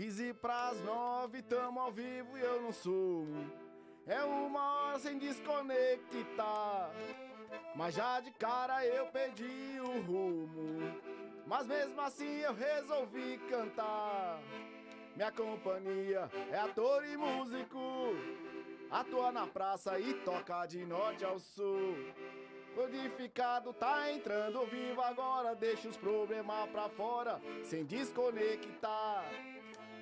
15 pras 9, tamo ao vivo e eu não sumo. É uma hora sem desconectar. Mas já de cara eu perdi o rumo. Mas mesmo assim eu resolvi cantar. Minha companhia é ator e músico. Atua na praça e toca de norte ao sul. Codificado tá entrando vivo agora, deixa os problemas pra fora, sem desconectar.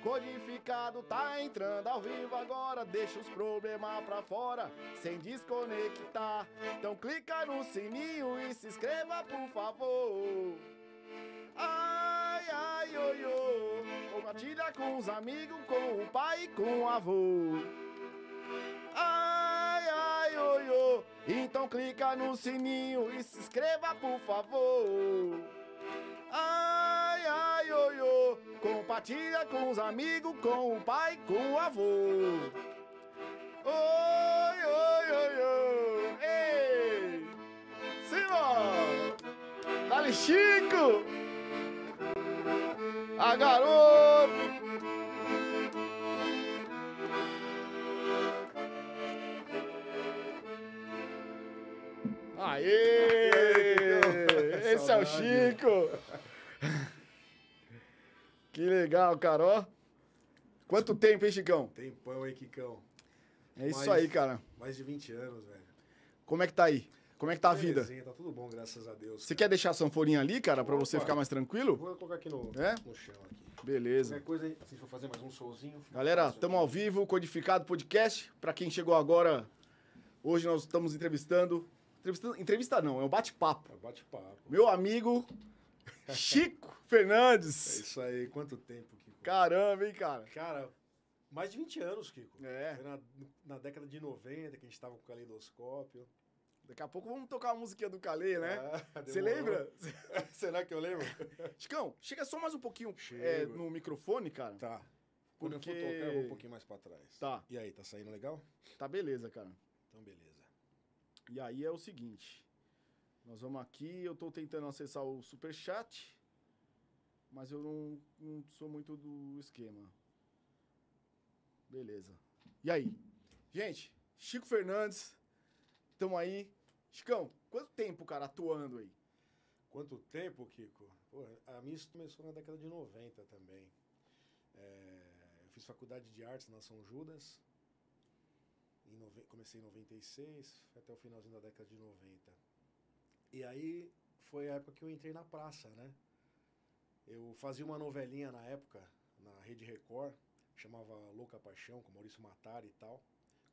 Codificado tá entrando ao vivo agora, deixa os problemas pra fora, sem desconectar. Então clica no sininho e se inscreva, por favor. Ai, ai, oi, oi. Compartilha com os amigos, com o pai e com o avô. Ai, ai, oi, oi. Então clica no sininho e se inscreva, por favor. Ai, ai, oi, oi. Compartilha com os amigos, com o pai, com o avô. Oi, oi, oi, oi. Ei! Simão! Dali, Chico! A garoto! Aê! Esse é o Chico! Que legal, cara, ó. Quanto tempo, hein, Chicão? Tempão, hein, Kikão? É isso Mais- aí, cara. Mais de 20 anos, velho. Como é que tá aí? Como é que tá a vida? Belezinha, Tá tudo bom, graças a Deus. Você quer deixar a sanfoninha ali, cara, pra você Opa. ficar mais tranquilo? Vou colocar aqui no, É? no chão aqui. Beleza. Qualquer coisa, se for fazer mais um showzinho... fica Galera, estamos ao vivo, Codificado Podcast. Pra quem chegou agora, hoje nós estamos entrevistando. Entrevista, entrevista não, é um bate-papo. É Bate-papo. Meu amigo Chico É Fernandes. isso aí, quanto tempo, Kiko? Caramba, hein, cara? Cara, mais de 20 anos, Kiko. É. Foi na, na década de 90 que a gente tava com o caleidoscópio. Daqui a pouco vamos tocar a musiquinha do Calê, né? Ah, Você lembra? Será que eu lembro? Chicão, chega só mais um pouquinho é, no microfone, cara. tá. Quando Porque- eu for tocar, eu vou um pouquinho mais pra trás. Tá. E aí, tá saindo legal? Tá beleza, cara. Então, beleza. E aí é o seguinte. Nós vamos aqui, eu tô tentando acessar o superchat, mas eu não, não sou muito do esquema. Beleza. E aí? Gente, Chico Fernandes, tamo aí. Chicão, quanto tempo, cara, atuando aí? Quanto tempo, Kiko? Pô, a minha isso começou na década de 90 também. É, eu fiz faculdade de artes na São Judas. Em nove- comecei em 96, foi até o finalzinho da década de 90. E aí foi a época que eu entrei na praça, né? Eu fazia uma novelinha na época, na Rede Record, chamava Louca Paixão, com Maurício Matari e tal.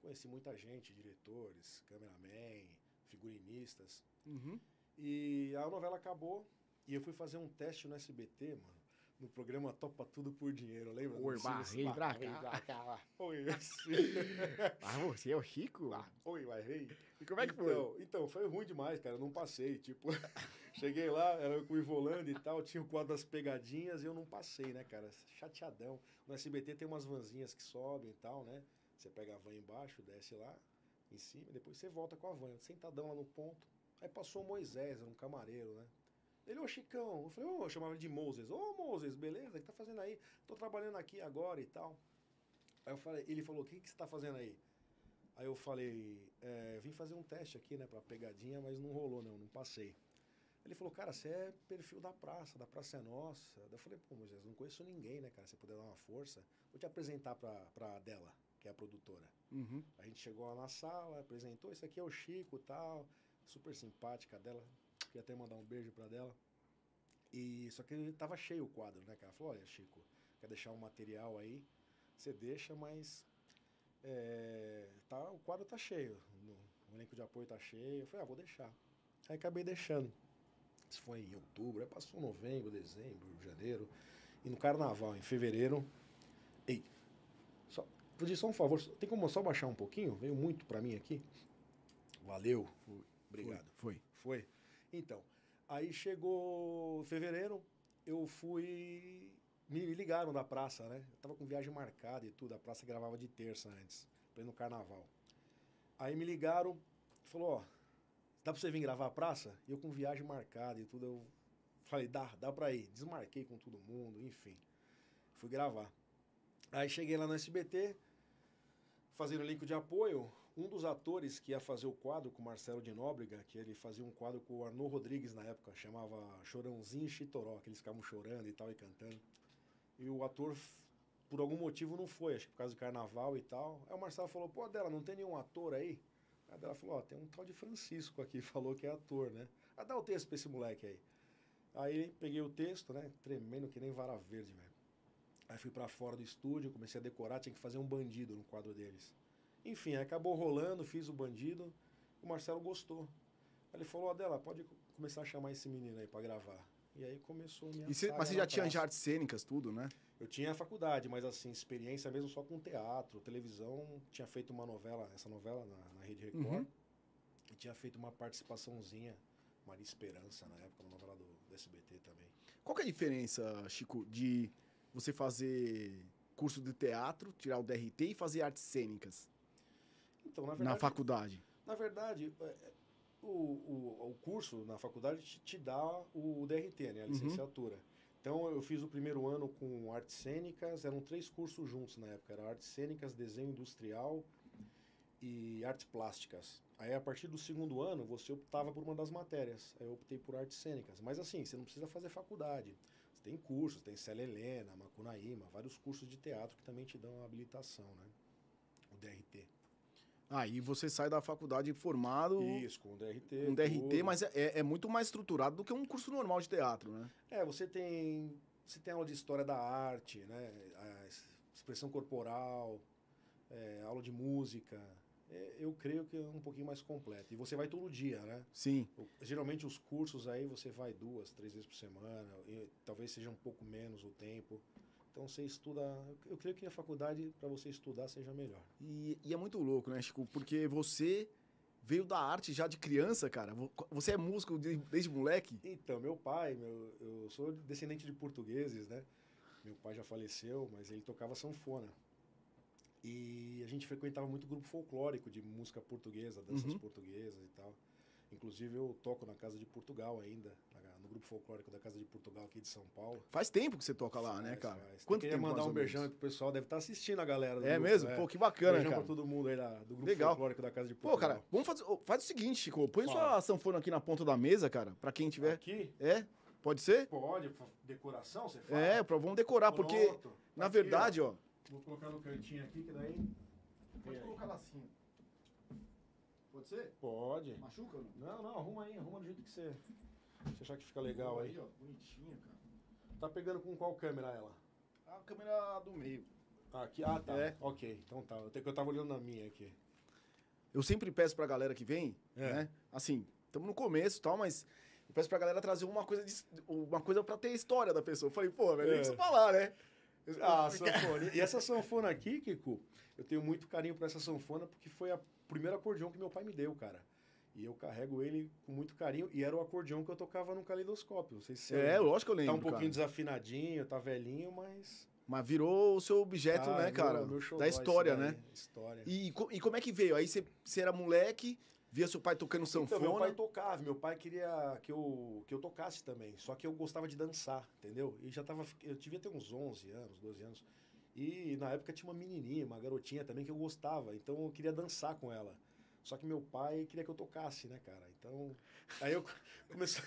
Conheci muita gente, diretores, cameraman, figurinistas. Uhum. E a novela acabou e eu fui fazer um teste no SBT, mano. No programa Topa Tudo por Dinheiro, lembra? Oi, barrei pra cá. cá, lá. Oi, Ah, você é o Chico? Oi, barrei. E como é que foi? Então, então, foi ruim demais, cara. Eu não passei. Tipo, cheguei lá, era com o Ivolando e tal, tinha o quadro das pegadinhas e eu não passei, né, cara? Chateadão. No SBT tem umas vanzinhas que sobem e tal, né? Você pega a van embaixo, desce lá em cima, e depois você volta com a van, sentadão lá no ponto. Aí passou o Moisés, era um camareiro, né? Ele, ô Chicão, eu falei, ô, eu chamava ele de Moses. Ô, Moses, beleza? O que tá fazendo aí? Tô trabalhando aqui agora e tal. Aí eu falei, ele falou, o que, que você tá fazendo aí? Aí eu falei, é, vim fazer um teste aqui, né, pra pegadinha, mas não rolou, não, não passei. Ele falou, cara, você é perfil da praça, da Praça é Nossa. Daí eu falei, pô, Moisés, não conheço ninguém, né, cara? Se você puder dar uma força, vou te apresentar pra, pra Dela, que é a produtora. Uhum. A gente chegou lá na sala, apresentou, esse aqui é o Chico tal, super simpática dela, queria até mandar um beijo pra dela. E só que tava cheio o quadro, né, cara? Falou, olha, Chico, quer deixar um material aí, você deixa, mas é, tá, o quadro tá cheio, o elenco de apoio tá cheio. Eu falei, ah, vou deixar. Aí acabei deixando. Isso foi em outubro, aí passou novembro, dezembro, janeiro. E no carnaval, em fevereiro. Ei, só, pedir só um favor, tem como só baixar um pouquinho? Veio muito pra mim aqui. Valeu. Obrigado. Foi. Foi. Então, aí chegou fevereiro, eu fui. Me ligaram da praça, né? Eu tava com viagem marcada e tudo, a praça gravava de terça antes, pra ir no carnaval. Aí me ligaram, falou, ó, dá pra você vir gravar a praça? E eu com viagem marcada e tudo, eu falei, dá, dá pra ir. Desmarquei com todo mundo, enfim. Fui gravar. Aí cheguei lá no SBT, fazendo elenco de apoio. Um dos atores que ia fazer o quadro com Marcelo de Nóbrega, que ele fazia um quadro com o Arnaud Rodrigues na época, chamava Chorãozinho e Chitoró, que eles ficavam chorando e tal e cantando. E o ator, por algum motivo, não foi, acho que por causa do carnaval e tal. Aí o Marcelo falou: pô, Adela, não tem nenhum ator aí? A Adela falou: ó, tem um tal de Francisco aqui, falou que é ator, né? Ah, dá o texto pra esse moleque aí. Aí peguei o texto, né? Tremendo que nem vara verde, velho. Aí fui pra fora do estúdio, comecei a decorar, tinha que fazer um bandido no quadro deles. Enfim, acabou rolando, fiz o bandido. O Marcelo gostou. Ele falou, Adela, pode começar a chamar esse menino aí pra gravar. E aí começou a minha cê- mas você já tinha já artes cênicas, tudo, né? Eu tinha a faculdade, mas assim, experiência mesmo só com teatro, televisão. Tinha feito uma novela, essa novela na, na Rede Record. Uhum. E tinha feito uma participaçãozinha, Maria Esperança, na época, uma novela do, do SBT também. Qual que é a diferença, Chico, de você fazer curso de teatro, tirar o DRT e fazer artes cênicas Então, na na verdade, faculdade? Na verdade, é, é, o, o, o curso na faculdade te, te dá o DRT, né? A Uhum. licenciatura. Então, eu fiz o primeiro ano com artes cênicas, eram três cursos juntos na época. Era artes cênicas, desenho industrial e artes plásticas. Aí, a partir do segundo ano, você optava por uma das matérias. Aí, eu optei por artes cênicas. Mas, assim, você não precisa fazer faculdade. Você tem cursos, tem Célia Helena, Macunaíma, vários cursos de teatro que também te dão a habilitação, né? O DRT. Aí você sai da faculdade formado Isso, com o DRT. com DRT, tudo. mas é, é muito mais estruturado do que um curso normal de teatro, né? É, você tem, você tem aula de história da arte, né? A es- expressão corporal, é, aula de música. É, eu creio que é um pouquinho mais completo. E você vai todo dia, né? Sim. O- geralmente os cursos aí você vai duas, três vezes por semana, e talvez seja um pouco menos o tempo. Então você estuda. eu- creio que a faculdade, para você estudar, seja melhor. E, e é muito louco, né, Chico? Porque você veio da arte já de criança, cara. Vo- Você é músico de- desde moleque? Então, meu pai, meu, eu sou descendente de portugueses, né? Meu pai já faleceu, mas ele tocava sanfona. E a gente frequentava muito grupo folclórico de música portuguesa, danças Uhum. portuguesas e tal. Inclusive eu toco na Casa de Portugal ainda, no grupo folclórico da Casa de Portugal aqui de São Paulo. Faz tempo que você toca lá, né, Faz, cara? faz. Quanto Queria tempo mandar um beijão aí pro pessoal, deve estar assistindo a galera. É grupo, mesmo? é. Pô, que bacana, beijão cara. pra todo mundo aí da- do grupo Legal. folclórico da Casa de Pô, Portugal. cara, vamos fazer. Faz o seguinte, Chico. Põe Fala. sua sanfona aqui na ponta da mesa, cara, pra quem tiver. Aqui? É? Pode ser? Pode, decoração, você fala? É, pra, vamos decorar, porque, Pronto. na verdade, ó. ó. Vou colocar no cantinho aqui, que daí. Vem aí. lá assim. Pode ser? Pode. Machuca? Não, não, arruma aí, arruma do jeito que você. Você achar que fica legal aí. ó. Bonitinho, cara. Tá pegando com qual câmera ela? A câmera do meio. Ah, aqui. Ah, tá. É. Ok, então tá. Eu, te- eu tava olhando na minha aqui. Eu sempre peço pra galera que vem, É. né? Assim, estamos no começo e tal, mas eu peço pra galera trazer uma coisa, de, uma coisa pra ter história da pessoa. Eu falei, pô, velho, É. nem preciso falar, né? Ah, porque- sanfona. E essa sanfona aqui, Kiko, eu tenho muito carinho por essa sanfona porque foi a primeira acordeão que meu pai me deu, cara. E eu carrego ele com muito carinho. E era o acordeão que eu tocava no caleidoscópio. Não sei se É, lógico que eu Tá lembro, um pouquinho cara. desafinadinho, tá velhinho, mas. Mas virou o seu objeto, Ah, né, meu- cara? meu xodó da história, daí, né? História. E, e como é que veio? Aí você você era moleque, via seu pai tocando sanfona. Então, meu pai tocava, meu pai queria que eu, que eu tocasse também, só que eu gostava de dançar, entendeu? E já tava, eu devia ter uns 11 anos, 12 anos. E na época tinha uma menininha, uma garotinha também que eu gostava, então eu queria dançar com ela. Só que meu pai queria que eu tocasse, né, cara? Então, aí eu comecei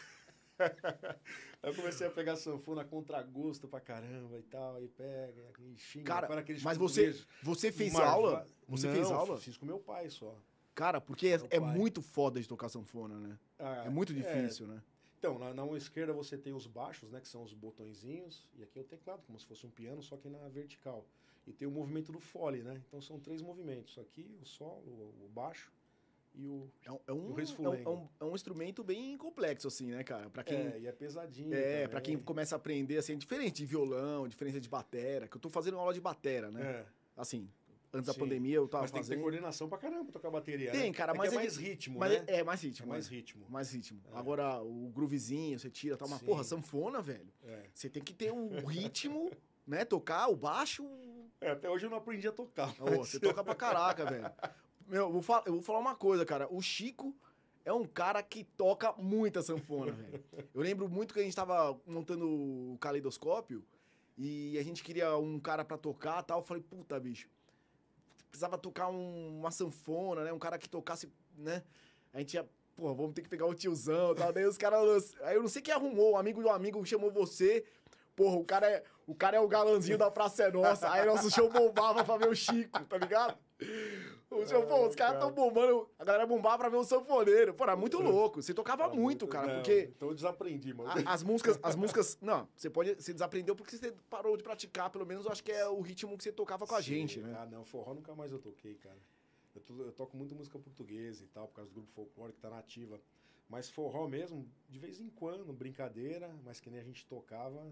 eu comecei a pegar sanfona contra gosto pra caramba e tal, e pega, e xinga, Cara, para aqueles mas você, portugueses. você fez aula? Você Não, fez aula? Fiz com meu pai só. Cara, porque é, é muito foda de tocar sanfona, né? Ah, É muito difícil, né? Então, na, na mão esquerda você tem os baixos, né? Que são os botõezinhos. E aqui é o teclado, como se fosse um piano, só que na vertical. E tem o movimento do fole, né? Então são três movimentos. Aqui, o solo, o baixo e o... É, um- é um, o é, um, é um- é um instrumento bem complexo, assim, né, cara? Pra quem, É, e é pesadinho É, pra quem começa a aprender, assim, é diferente de violão, diferente de batera, que eu tô fazendo aula de batera, né? É, Assim, antes da Sim. pandemia eu tava mas tem que ter fazendo. coordenação pra caramba pra tocar bateria, Tem, né? cara, é mas é é mais ritmo, Mas né? é, é mais ritmo. É mais ritmo. Mais ritmo. É. Agora, o groovezinho, você tira, tá? Mas, Sim. porra, sanfona, velho. É. Você tem que ter o ritmo, né? Tocar o baixo. É, até hoje eu não aprendi a tocar. Ô, você toca pra caraca, velho. Meu, eu vou, falar, eu vou falar uma coisa, cara. O Chico é um cara que toca muita sanfona, velho. Eu lembro muito que a gente tava montando o caleidoscópio E a gente queria um cara pra tocar tal. Eu falei, puta, bicho. Precisava tocar um- uma sanfona, né? Um cara que tocasse, né? A gente ia, pô, vamos ter que pegar o tiozão tal. Daí os caras. Aí eu não sei quem arrumou, um amigo de um amigo chamou você. Porra, o cara é o, cara é o galãzinho da Praça é Nossa. Aí nosso show bombava pra ver o Chico, tá ligado? O pô, os caras tão bombando. A galera bombava pra ver o sanfoneiro. Pô, era muito louco. Você tocava Era muito, cara, não, porque. Então eu desaprendi, mano. A- as músicas, as músicas. Não, você pode. Você desaprendeu porque você parou de praticar, pelo menos eu acho que é o ritmo que você tocava com a Sim, gente, né? Ah, não, forró nunca mais eu toquei, cara. Eu, to- eu toco muito música portuguesa e tal, por causa do grupo folclore que tá na ativa. Mas forró mesmo, de vez em quando, brincadeira, mas que nem a gente tocava.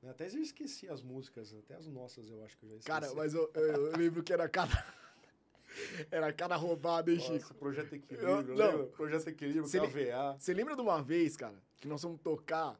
né? Até eu esqueci as músicas, até as nossas eu acho que eu já esqueci. Cara, mas eu, eu- eu lembro que era cada. Era cada roubada, hein, Chico? Nossa, Projeto Eu- Equilíbrio, não. lembra? Projeto Equilíbrio, lem- KVA. Você lembra de uma vez, cara, que nós fomos tocar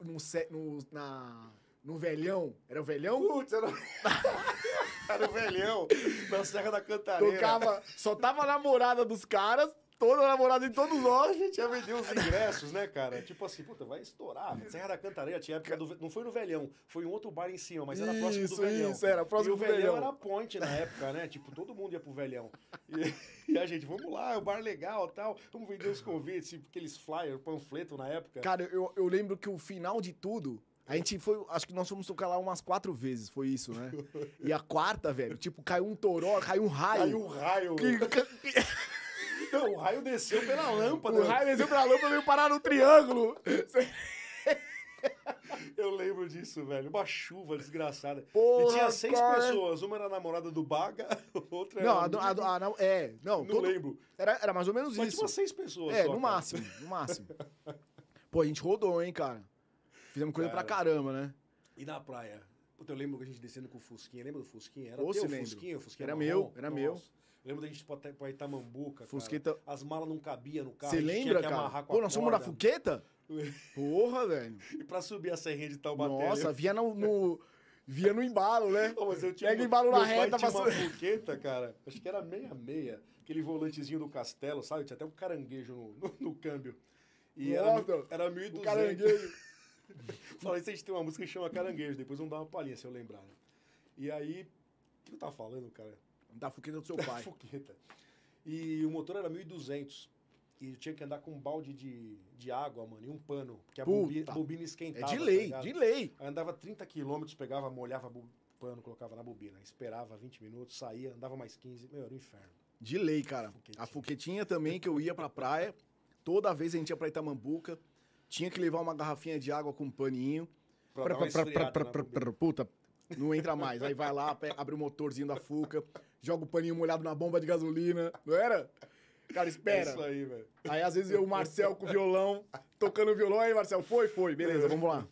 no, no, na, no velhão? Era o velhão? Putz, era... era o velhão, na Serra da Cantareira. Tocava. Só tava a namorada dos caras, toda a namorada de todos A nós. gente ia vender os ingressos, né, cara? Tipo assim, puta, vai estourar. Serra da Cantareira tinha época do... Não foi no Velhão, foi um outro bar em cima, mas era próximo do Isso, Velhão. isso, era próximo e o do Velhão velhão. era ponte na época, né? Tipo, todo mundo ia pro Velhão. E, e a gente, vamos lá, é um bar legal tal. Vamos vender os convites, tipo, aqueles flyers, panfleto na época. Cara, eu, eu lembro que o final de tudo. A gente foi. Acho que nós fomos tocar lá umas quatro vezes, foi isso, né? E a quarta, velho, tipo, caiu um toró, caiu um raio. Caiu um raio. Que- Não, o raio desceu pela lâmpada. o raio desceu pra lâmpada e veio parar no triângulo. Eu lembro disso, velho. Uma chuva desgraçada. Porra, e tinha seis cara. pessoas. Uma era a namorada do Baga, outra era. Não, a, do- a, do- a, não, é. Não, Não todo- lembro. era, era mais ou menos Mas isso. tinha umas seis pessoas. É, só, no cara. máximo, no máximo. Pô, a gente rodou, hein, cara. Fizemos coisa pra Cara. caramba, né? E na praia? Puta, eu lembro que a gente descendo com o Fusquinha. Lembra do Fusquinha? Era Pô, teu. Fusquinha? O Fusquinha Era meu, era Nossa. meu. Lembro da gente pra Itamambuca, Fusqueta- cara. As malas não cabiam no carro. Você lembra, cara? Pô, nós fomos na. Fuqueta? Porra, velho. E pra subir a serrinha de Taubaté. Nossa, lembra? via no, no- via no embalo, né? Ô, mas eu tinha Pega uma- embalo na reta, tinha uma passou- fuqueta, cara. Acho que era meia-meia. Aquele volantezinho do castelo, sabe? Tinha até um caranguejo no, no, no câmbio. E Nossa, era, era O 1.200. caranguejo. Falei, se a gente tem uma música que chama Caranguejo, depois vamos dar uma palhinha se eu lembrar. né? E aí, o que eu tava falando, cara? Da Fuqueta do seu pai. Fuqueta. E o motor era 1.200. E tinha que andar com um balde de, de água, mano, e um pano. Porque a bobina, a bobina É esquentava. de tá lei, ligado? de lei. Andava 30 quilômetros, pegava, molhava o pano, colocava na bobina. Esperava 20 minutos, saía, andava mais 15. Meu, era um inferno. De lei, cara. Fuquetinha. A Fuquetinha também, que eu ia pra praia. Toda vez a gente ia pra Itamambuca. Tinha que levar uma garrafinha de água com um paninho. Pra, Pra- pra- pra- pra- pra- bobina. pra- Puta, não entra mais. Aí vai lá, abre o motorzinho da Fuca, joga o paninho molhado na bomba de gasolina. Não era? Cara, É espera. isso aí, velho. Aí às vezes eu, o Marcel com o violão, tocando violão. Aí, Marcel, foi? Foi. Beleza, vamos lá.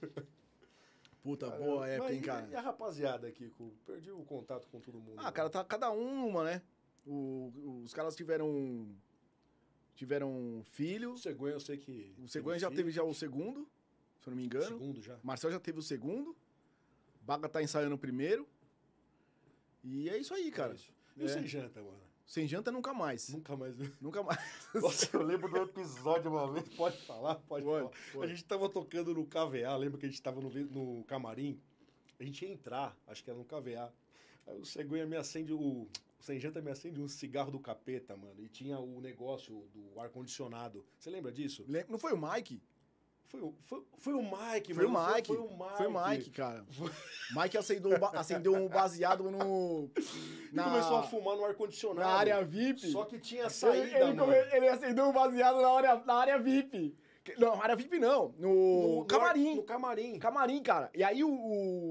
Puta, boa época, hein, cara. E a rapaziada, Kiko? Perdi o contato com todo mundo. Ah, cara, tá cada um uma, né? O- os caras tiveram. Tiveram filho. O Cegonha eu sei que. O Cegonha já teve já o segundo, se eu não me engano. Segundo já. Marcel já teve o segundo. Baga tá ensaiando primeiro. E é isso aí, cara. É isso. E É. sem janta, mano? Sem janta nunca mais. Nunca mais. Nunca mais. Nossa, eu lembro do episódio uma vez. Pode falar? Pode, Pode, falar. pode. A gente tava tocando no KVA, lembra que a gente tava no, no camarim? A gente ia entrar, acho que era no KVA. Aí o Cegonha me acende o. O Sem Janta me acende um cigarro do capeta, mano. E tinha o negócio do ar-condicionado. Você lembra disso? Lem- Não foi o Mike? Foi, o- foi, foi o Mike, Foi o mano. Mike. Foi, o Mike. Foi o Mike, cara. Mike acendeu, um acendeu um baseado no. E começou a fumar no ar-condicionado. na área VIP. Só que tinha Ele, saída, ele, mano. come- ele acendeu um baseado na área, na área VIP. Não, área VIP não. No, No- no ar- camarim. No camarim. Camarim, cara. E aí o,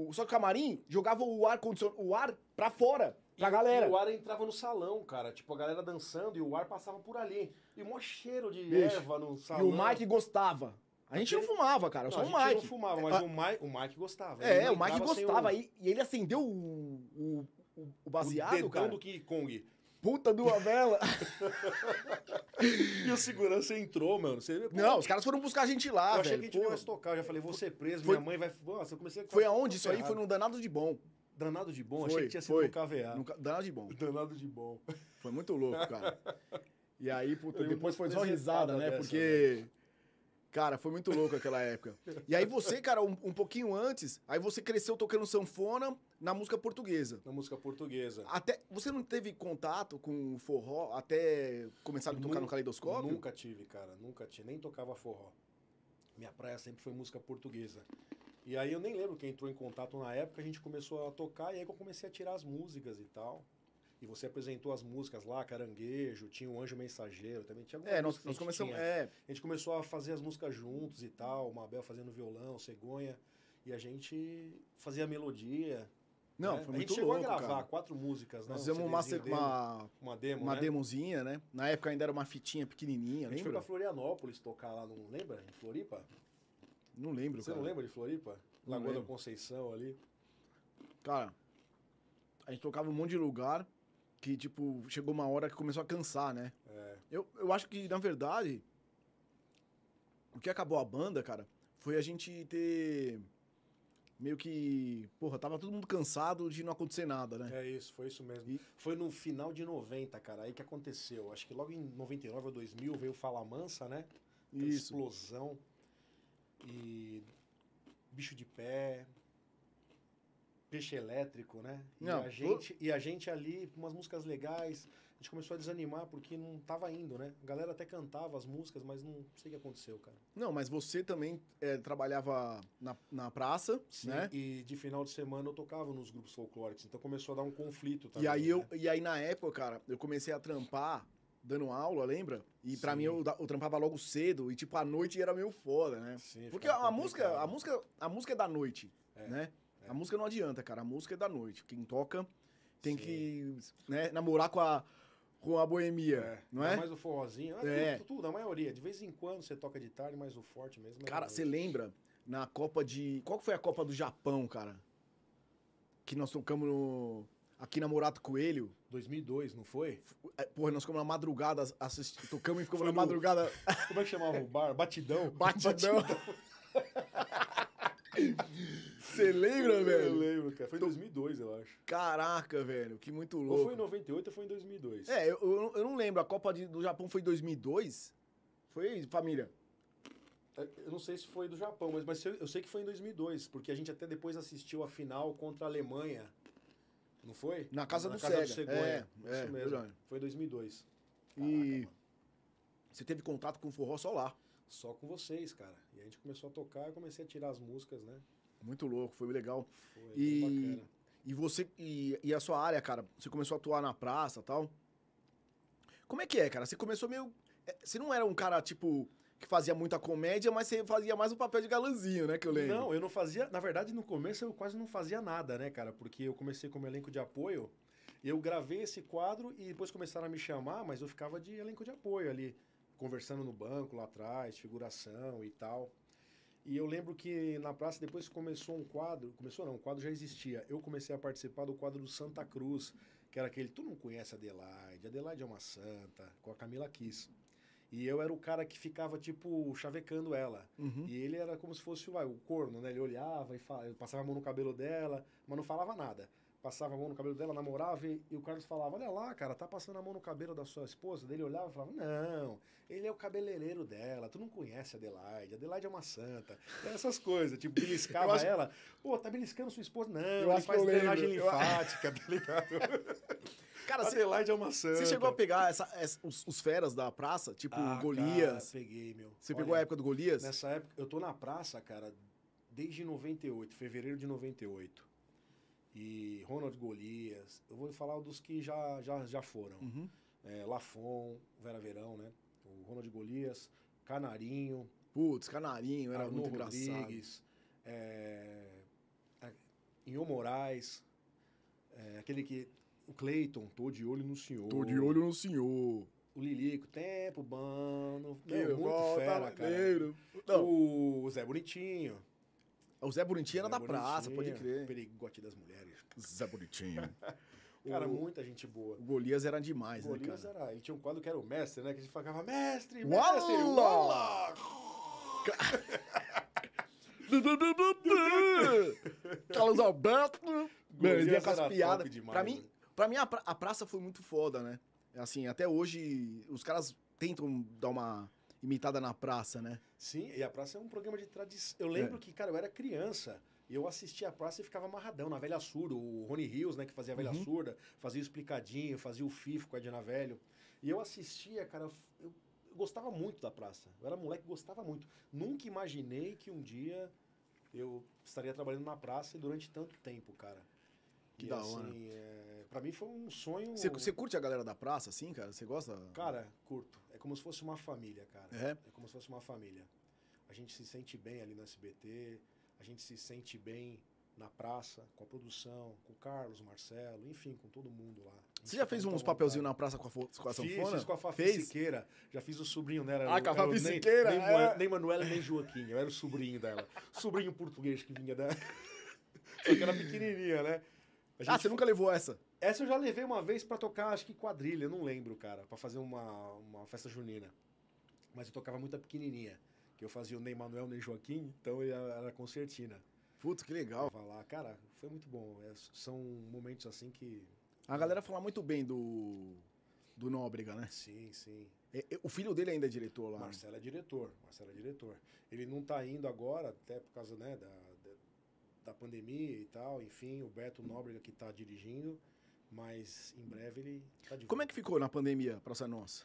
o- Só que o camarim jogava o ar condicionado, o ar pra fora, pra E- galera. E o ar entrava no salão, cara. Tipo, a galera dançando e o ar passava por ali. E mó cheiro de Bicho, erva no E salão. o Mike gostava. A gente não fumava, cara, Não, só a o gente Mike. não fumava, mas Ah, o, Mike, o Mike gostava. É, o Mike gostava. o- E, e ele acendeu o, o, o, o o baseado, dedão cara. do King Kong. Puta de uma vela. E o segurança entrou, mano. Você, pô, não, os caras foram buscar a gente lá, Eu achei velho. que a gente não ia Pô, mais tocar. Eu já falei, vou ser preso, Foi- minha mãe vai... Nossa, eu comecei a... Foi aonde? Isso aí ferrado. foi no Danado de Bom. Danado de bom. Foi, achei que tinha sido foi. no KVA. No ca- Danado de Bom. Danado de bom. Foi muito louco, cara. E aí, puta, Eu depois foi só risada, né? dessa, Porque Cara, foi muito louco aquela época. E aí você, cara, um, um pouquinho antes, aí você cresceu tocando sanfona na música portuguesa. Na música portuguesa. Até você não teve contato com o forró até começar a tocar no Nun- caleidoscópio? Nunca tive, cara. Nunca tive. Nem tocava forró. Minha praia sempre foi música portuguesa. E aí eu nem lembro quem entrou em contato na época, a gente começou a tocar e aí que eu comecei a tirar as músicas e tal. E você apresentou as músicas lá, Caranguejo, tinha o Anjo Mensageiro também. Tinha É, nós, nós a gente começamos. É, A gente começou a fazer as músicas juntos e tal, o Mabel fazendo violão, Cegonha, e a gente fazia melodia. não, né? foi a muito gente chegou louco, a gravar cara. quatro músicas, né? Nós um fizemos uma, CDzinho se- uma, uma demo, uma né? demozinha, né? Na época ainda era uma fitinha pequenininha, A gente foi lembra? pra Florianópolis tocar lá, não lembra? Em Floripa? Não lembro, Você cara. não lembra de Floripa? Lagoa da. Conceição ali. Cara, a gente tocava um monte de lugar que, tipo, chegou uma hora que começou a cansar, né? É, Eu, eu acho que, na verdade, o que acabou a banda, cara, foi a gente ter meio que. Porra, tava todo mundo cansado de não acontecer nada, né? é isso, foi isso mesmo. E- Foi no final de 90, cara, aí que aconteceu. Acho que logo em 99 ou 2000 veio Fala Mansa, né? Aquela Isso. explosão. E bicho de pé, peixe elétrico, né? E, Não, a gente, e a gente ali, umas músicas legais, a gente começou a desanimar porque não tava indo, né? A galera até cantava as músicas, mas não sei o que aconteceu, cara. Não, mas você também é, trabalhava na, na praça, né? E de final de semana eu tocava nos grupos folclóricos, então começou a dar um conflito também. E aí, eu, né? e aí, na época, cara, eu comecei a trampar dando aula, lembra? E pra Sim. mim, eu, eu trampava logo cedo. E, tipo, a noite era meio foda, né? Sim, Porque a música, a música, a música é da noite, É, né? É. A música não adianta, cara. A música é da noite. Quem toca tem Sim. que né, namorar com a, com a boemia, É, não ainda é? mais o forrozinho. É. É. Tudo, tudo, a maioria. De vez em quando você toca de tarde, mas o forte mesmo é Cara, você lembra na Copa de... Qual foi a Copa do Japão, cara? Que nós tocamos no... Aqui na Morato Coelho. 2002, não foi? É, Porra, nós ficamos na madrugada, assisti... tocamos e ficamos na no- madrugada Como é que chamava o bar? Batidão? batidão. Você lembra, Eu velho? lembro, cara. Foi em 2002, eu acho. Caraca, velho, que muito Ou louco. foi em 98 ou foi em 2002. É, eu, eu, eu não lembro. A Copa de- do Japão foi em 2002? Foi, família? É, Eu não sei se foi do Japão, mas, mas eu, eu sei que foi em 2002, porque a gente até depois assistiu a final contra a Alemanha. Não foi? Na casa Na do casa do Sega. Cegonha. É, é, Isso mesmo. verdade. Foi em 2002. E Caraca, mano. você teve contato com o forró só lá. Só com vocês, cara. E a gente começou a tocar, eu comecei a tirar as músicas, né? Muito louco, foi legal. Foi E- bacana. E você e, e a sua área, cara, você começou a atuar na praça tal. Como é que é, cara? Você começou meio. é, Você não era um cara, tipo, que fazia muita comédia, mas você fazia mais o papel de galãzinho, né? Que eu lembro. Não, eu não fazia. Na verdade, no começo eu quase não fazia nada, né, cara? Porque eu comecei como elenco de apoio. Eu gravei esse quadro e depois começaram a me chamar, mas eu ficava de elenco de apoio ali, conversando no banco lá atrás, figuração e tal. E eu lembro que na praça depois começou um quadro, começou não, o quadro já existia. Eu comecei a participar do quadro do Santa Cruz, que era aquele, tu não conhece a Adelaide, Adelaide é uma santa, com a Camila Kiss. E eu era o cara que ficava, tipo, chavecando ela. Uhum. E ele era como se fosse vai, o corno, né? Ele olhava e fa- passava a mão no cabelo dela, mas não falava nada. Passava a mão no cabelo dela, namorava e, e o Carlos falava: Olha lá, cara, tá passando a mão no cabelo da sua esposa. Daí ele olhava e falava: Não, ele é o cabeleireiro dela, tu não conhece a Adelaide, a Adelaide é uma santa. Essas coisas, tipo, beliscava acho- ela: Pô, tá beliscando sua esposa? Não, Eu ele faz drenagem linfática, tá ligado? Cara, Adelaide é uma santa. você chegou a pegar essa- essa- os, os feras da praça, tipo Ah, Golias. Cara, peguei, meu. você Olha, pegou a época do Golias? Nessa época, eu tô na praça, cara, desde 98, fevereiro de 98. E Ronald Golias, eu vou falar dos que já, já, já foram. Uhum. É, Lafon, Vera Verão, né? O Ronald Golias, Canarinho, Putz, canarinho, era Arnon muito engraçado. Rodrigues, é, é, Inho Moraes, é, aquele que. O Cleiton, tô de olho no senhor. Tô de olho no senhor. O Lilico, tempo bom. não- Meu, muito fera, cara. Não, O Zé Bonitinho. O Zé Bonitinho era Zé da praça, pode Bonitinho, crer. Perigote das mulheres. Zé Bonitinho. Cara, o, muita gente boa. o Golias era demais, O né, Golias cara? era. E tinha um quadro que era o mestre, né? Que a gente falava, mestre, mestre, uala! Carlos Alberto. Mano, ele vinha com as piadas. demais, Pra mim, né? pra mim a, pra- a praça foi muito foda, né? Assim, até hoje, os caras tentam dar uma imitada na praça, né? Sim, e a praça é um programa de tradição. Eu lembro que, cara, eu era criança e eu assistia a praça e ficava amarradão na Velha Surda. O Rony Rios, né, que fazia a Velha Uhum. Surda, fazia o Explicadinho, fazia o FIF com a Edna Velho. E eu assistia, cara, eu, eu gostava muito da praça. Eu era moleque, gostava muito. Nunca imaginei que um dia eu estaria trabalhando na praça e durante tanto tempo, cara. Que e, da assim, hora. é, pra mim foi um sonho. Você curte a galera da praça, assim, cara? Você gosta? Cara, curto. É como se fosse uma família, cara. É? É como se fosse uma família. A gente se sente bem ali no SBT, a gente se sente bem na praça, com a produção, com o Carlos, o Marcelo, enfim, com todo mundo lá. Você já fez uns papelzinhos na praça com a, com a Fiz, sanfona? fiz com a Fafi Fez? Siqueira. Já fiz o sobrinho dela. Ah, com a Fafi nem- Siqueira, Nem, é. Nem Manuela, nem Joaquim. Eu era o sobrinho dela. Sobrinho português que vinha dela. Só que era pequenininha, né? Ah, você nunca levou essa? Essa eu já levei uma vez pra tocar, acho que quadrilha, não lembro, cara, Pra fazer uma, uma festa junina. Mas eu tocava muito a pequenininha, que eu fazia o Ney Manuel, Ney Joaquim, então era concertina. Putz, que legal. Lá, cara, foi muito bom. É, são momentos assim que. A galera fala muito bem do, do Nóbrega, né? Sim, sim. É- é- O filho dele ainda é diretor lá. né? Marcelo é diretor, Marcelo é diretor. Ele não tá indo agora, até por causa né, da, da, da pandemia e tal, enfim, o Beto Nóbrega que tá dirigindo, mas em breve ele tá de Como é que ficou na pandemia, Praça Nossa?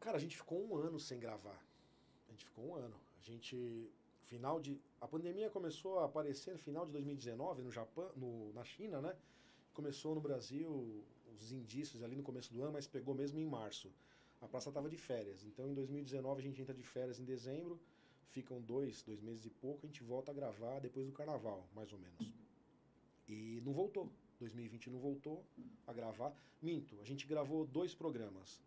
Cara, a gente ficou um ano sem gravar. A gente ficou um ano. A gente. Final de. A pandemia começou a aparecer no final de 2019 no Japão, no, na China, né? Começou no Brasil os indícios ali no começo do ano, mas pegou mesmo em março. A praça estava de férias. Então em 2019 a gente entra de férias em dezembro, ficam dois, dois meses e pouco, a gente volta a gravar depois do carnaval, mais ou menos. E não voltou. 2020 não voltou a gravar. Minto, a gente gravou dois programas.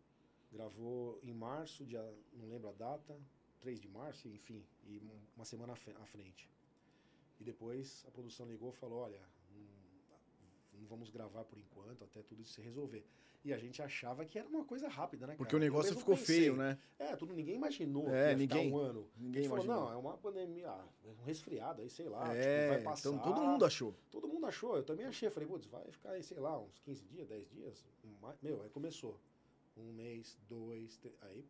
Gravou em março, dia, não lembro a data, 3 de março, enfim, e um- uma semana à frente. E depois a produção ligou e falou: olha, não, vamos gravar por enquanto, até tudo isso se resolver. E a gente achava que era uma coisa rápida, né? Porque cara? o negócio ficou pensei. feio, né? É, tudo, ninguém imaginou É, que ia ninguém- ficar um ano. Ninguém falou, não, é uma pandemia, ah, é um resfriado aí, sei lá, tipo, é, vai passar. então todo mundo achou. Todo mundo achou, eu também achei. Falei, putz, vai ficar aí, sei lá, uns 15 dias, 10 dias. Meu, aí começou. Um mês, dois, três, aí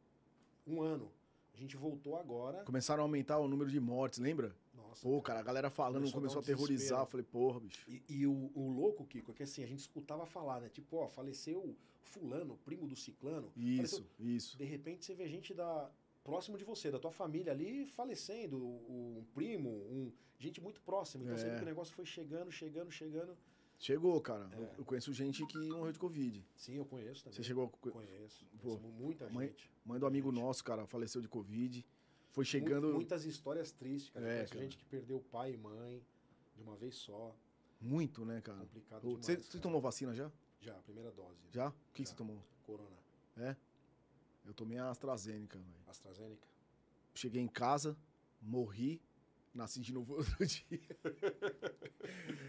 um ano. A gente voltou agora. Começaram a aumentar o número de mortes, lembra? Nossa, Pô, cara, a galera falando, Começou a começou, a um terrorizar. desespero. Eu falei, porra, bicho. E, e o, o louco, Kiko, é que assim, a gente escutava falar, né? Tipo, ó, faleceu fulano, primo do ciclano. Isso, Faleceu- isso. De repente você vê gente da próximo de você, da tua família ali falecendo, um primo, um gente muito próxima. Então É. vê que o negócio foi chegando, chegando, chegando. Chegou, cara. Eu, É. eu conheço gente que morreu de Covid. Sim, eu conheço também. Você chegou. Conheço. Pô, Conheço muita mãe- gente. Mãe do amigo gente. nosso, cara, faleceu de Covid. Foi chegando. Muitas histórias tristes, cara. É, Conheço cara. gente que perdeu pai e mãe de uma vez só. Muito, né, cara? Complicado Pô, demais. Você, você tomou vacina já? Já, primeira dose. Já? O que, Já. você tomou? Corona. Eu tomei a AstraZeneca, velho. AstraZeneca. Cheguei em casa, morri, nasci de novo outro dia.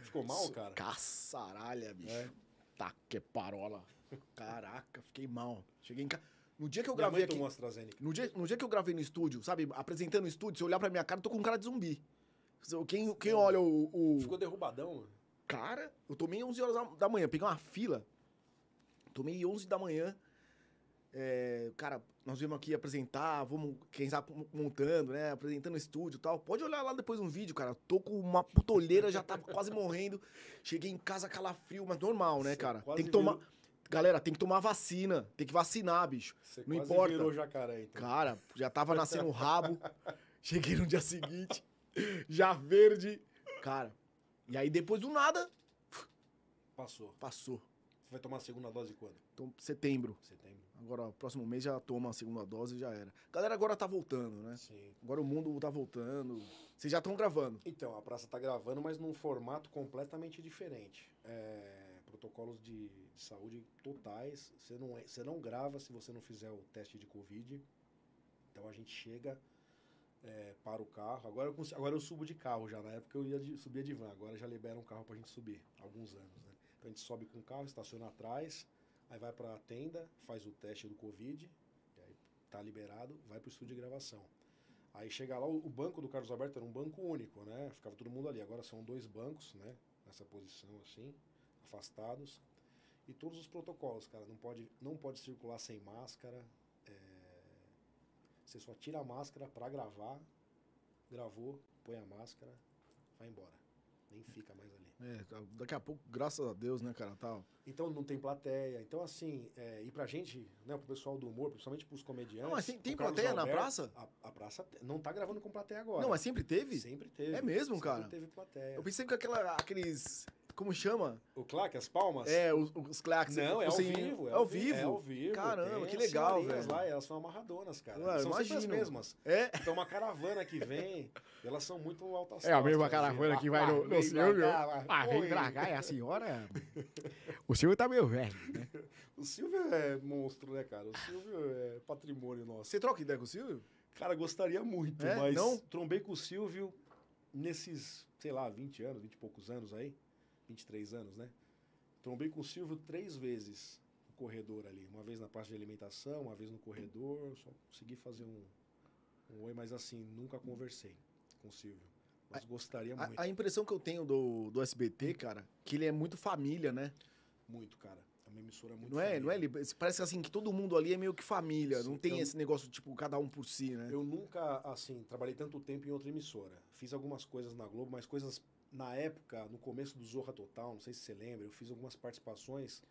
Ficou mal, cara? Caçaralha, bicho. É. Tá que parola. Caraca, fiquei mal. Cheguei em casa. No dia que eu gravei aqui. No dia, no dia que eu gravei no estúdio, sabe? Apresentando o estúdio, se eu olhar pra minha cara, eu tô com cara de zumbi. Quem, quem olha o, o- Ficou derrubadão, mano. Cara, eu tomei 11 horas da, manhã. Peguei uma fila. Tomei 11 da manhã. É, cara, nós viemos aqui apresentar, vamos, quem sabe, montando, né? Apresentando o estúdio e tal. Pode olhar lá depois um vídeo, cara. Tô com uma putolheira, já tava quase morrendo. Cheguei em casa calafrio, mas normal, né, cara? Tem que tomar. virou- Galera, tem que tomar vacina. Tem que vacinar, bicho. Você Não quase importa. virou jacaré, então. Cara, já tava nascendo o rabo. Cheguei no dia seguinte, já verde. Cara, e aí depois do nada, Passou. passou. Você vai tomar a segunda dose quando? Então, setembro. Setembro. Agora, próximo mês já toma a segunda dose e já era. Galera, agora tá voltando, né? Sim. Agora o mundo tá voltando. Vocês já estão gravando. Então, a praça tá gravando, mas num formato completamente diferente. É, protocolos de, de saúde totais. Você não, é- você não grava se você não fizer o teste de Covid. Então a gente chega, é, para o carro. Agora eu, cons- agora eu subo de carro já. Na época eu ia de, subia de van. Agora já liberam um carro pra gente subir. Alguns anos, né? Então a gente sobe com o carro, estaciona atrás, aí vai pra tenda, faz o teste do Covid, e aí tá liberado, vai pro estúdio de gravação. Aí chega lá, o o banco do Carlos Alberto era um banco único, né? Ficava todo mundo ali. Agora são dois bancos, né? Nessa posição assim, afastados. E todos os protocolos, cara. Não pode, não pode circular sem máscara. é, Você só tira a máscara pra gravar, gravou, põe a máscara, vai embora. Nem fica mais ali. É, daqui a pouco, graças a Deus, né, cara, tal. Então não tem plateia. Então, assim, é, e pra gente, né, pro pessoal do humor, principalmente pros comediantes. Não, mas tem- tem plateia na Alberto, praça? A, a praça não tá gravando com plateia agora. Não, mas sempre teve? Sempre teve. É mesmo, sempre cara? teve plateia. Eu pensei que aquela, aqueles. Como chama? O claque, as palmas? É, os, os claques. Não, é ao assim, vivo. É ao vivo. É ao vivo. Caramba, que legal, velho. lá, elas são amarradonas, cara. Ué, são sempre as mesmas. É? Então uma caravana que vem, elas são muito altas. É a mesma caravana que vai no, no Silvio. Ah, vem pra cá, é a senhora. O Silvio tá meio velho, né? O Silvio é monstro, né, cara? O Silvio é patrimônio nosso. Você troca ideia com o Silvio? Cara, gostaria muito, É? mas Não? trombei com o Silvio nesses, sei lá, 20 anos, 20 e poucos anos aí. 23 anos, né? Trombei com o Silvio três vezes no corredor ali. Uma vez na parte de alimentação, uma vez no corredor. Só consegui fazer um, um oi, mas assim, nunca conversei com o Silvio. Mas gostaria muito. A, a impressão que eu tenho do, do SBT, cara, que ele é muito família, né? Muito, cara. É uma emissora muito Não é, família. não é? Ele, parece assim que todo mundo ali é meio que família. Sim, não tem eu- esse negócio, tipo, cada um por si, né? Eu nunca, assim, trabalhei tanto tempo em outra emissora. Fiz algumas coisas na Globo, mas coisas na época, no começo do Zorra Total, não sei se você lembra, eu fiz algumas participações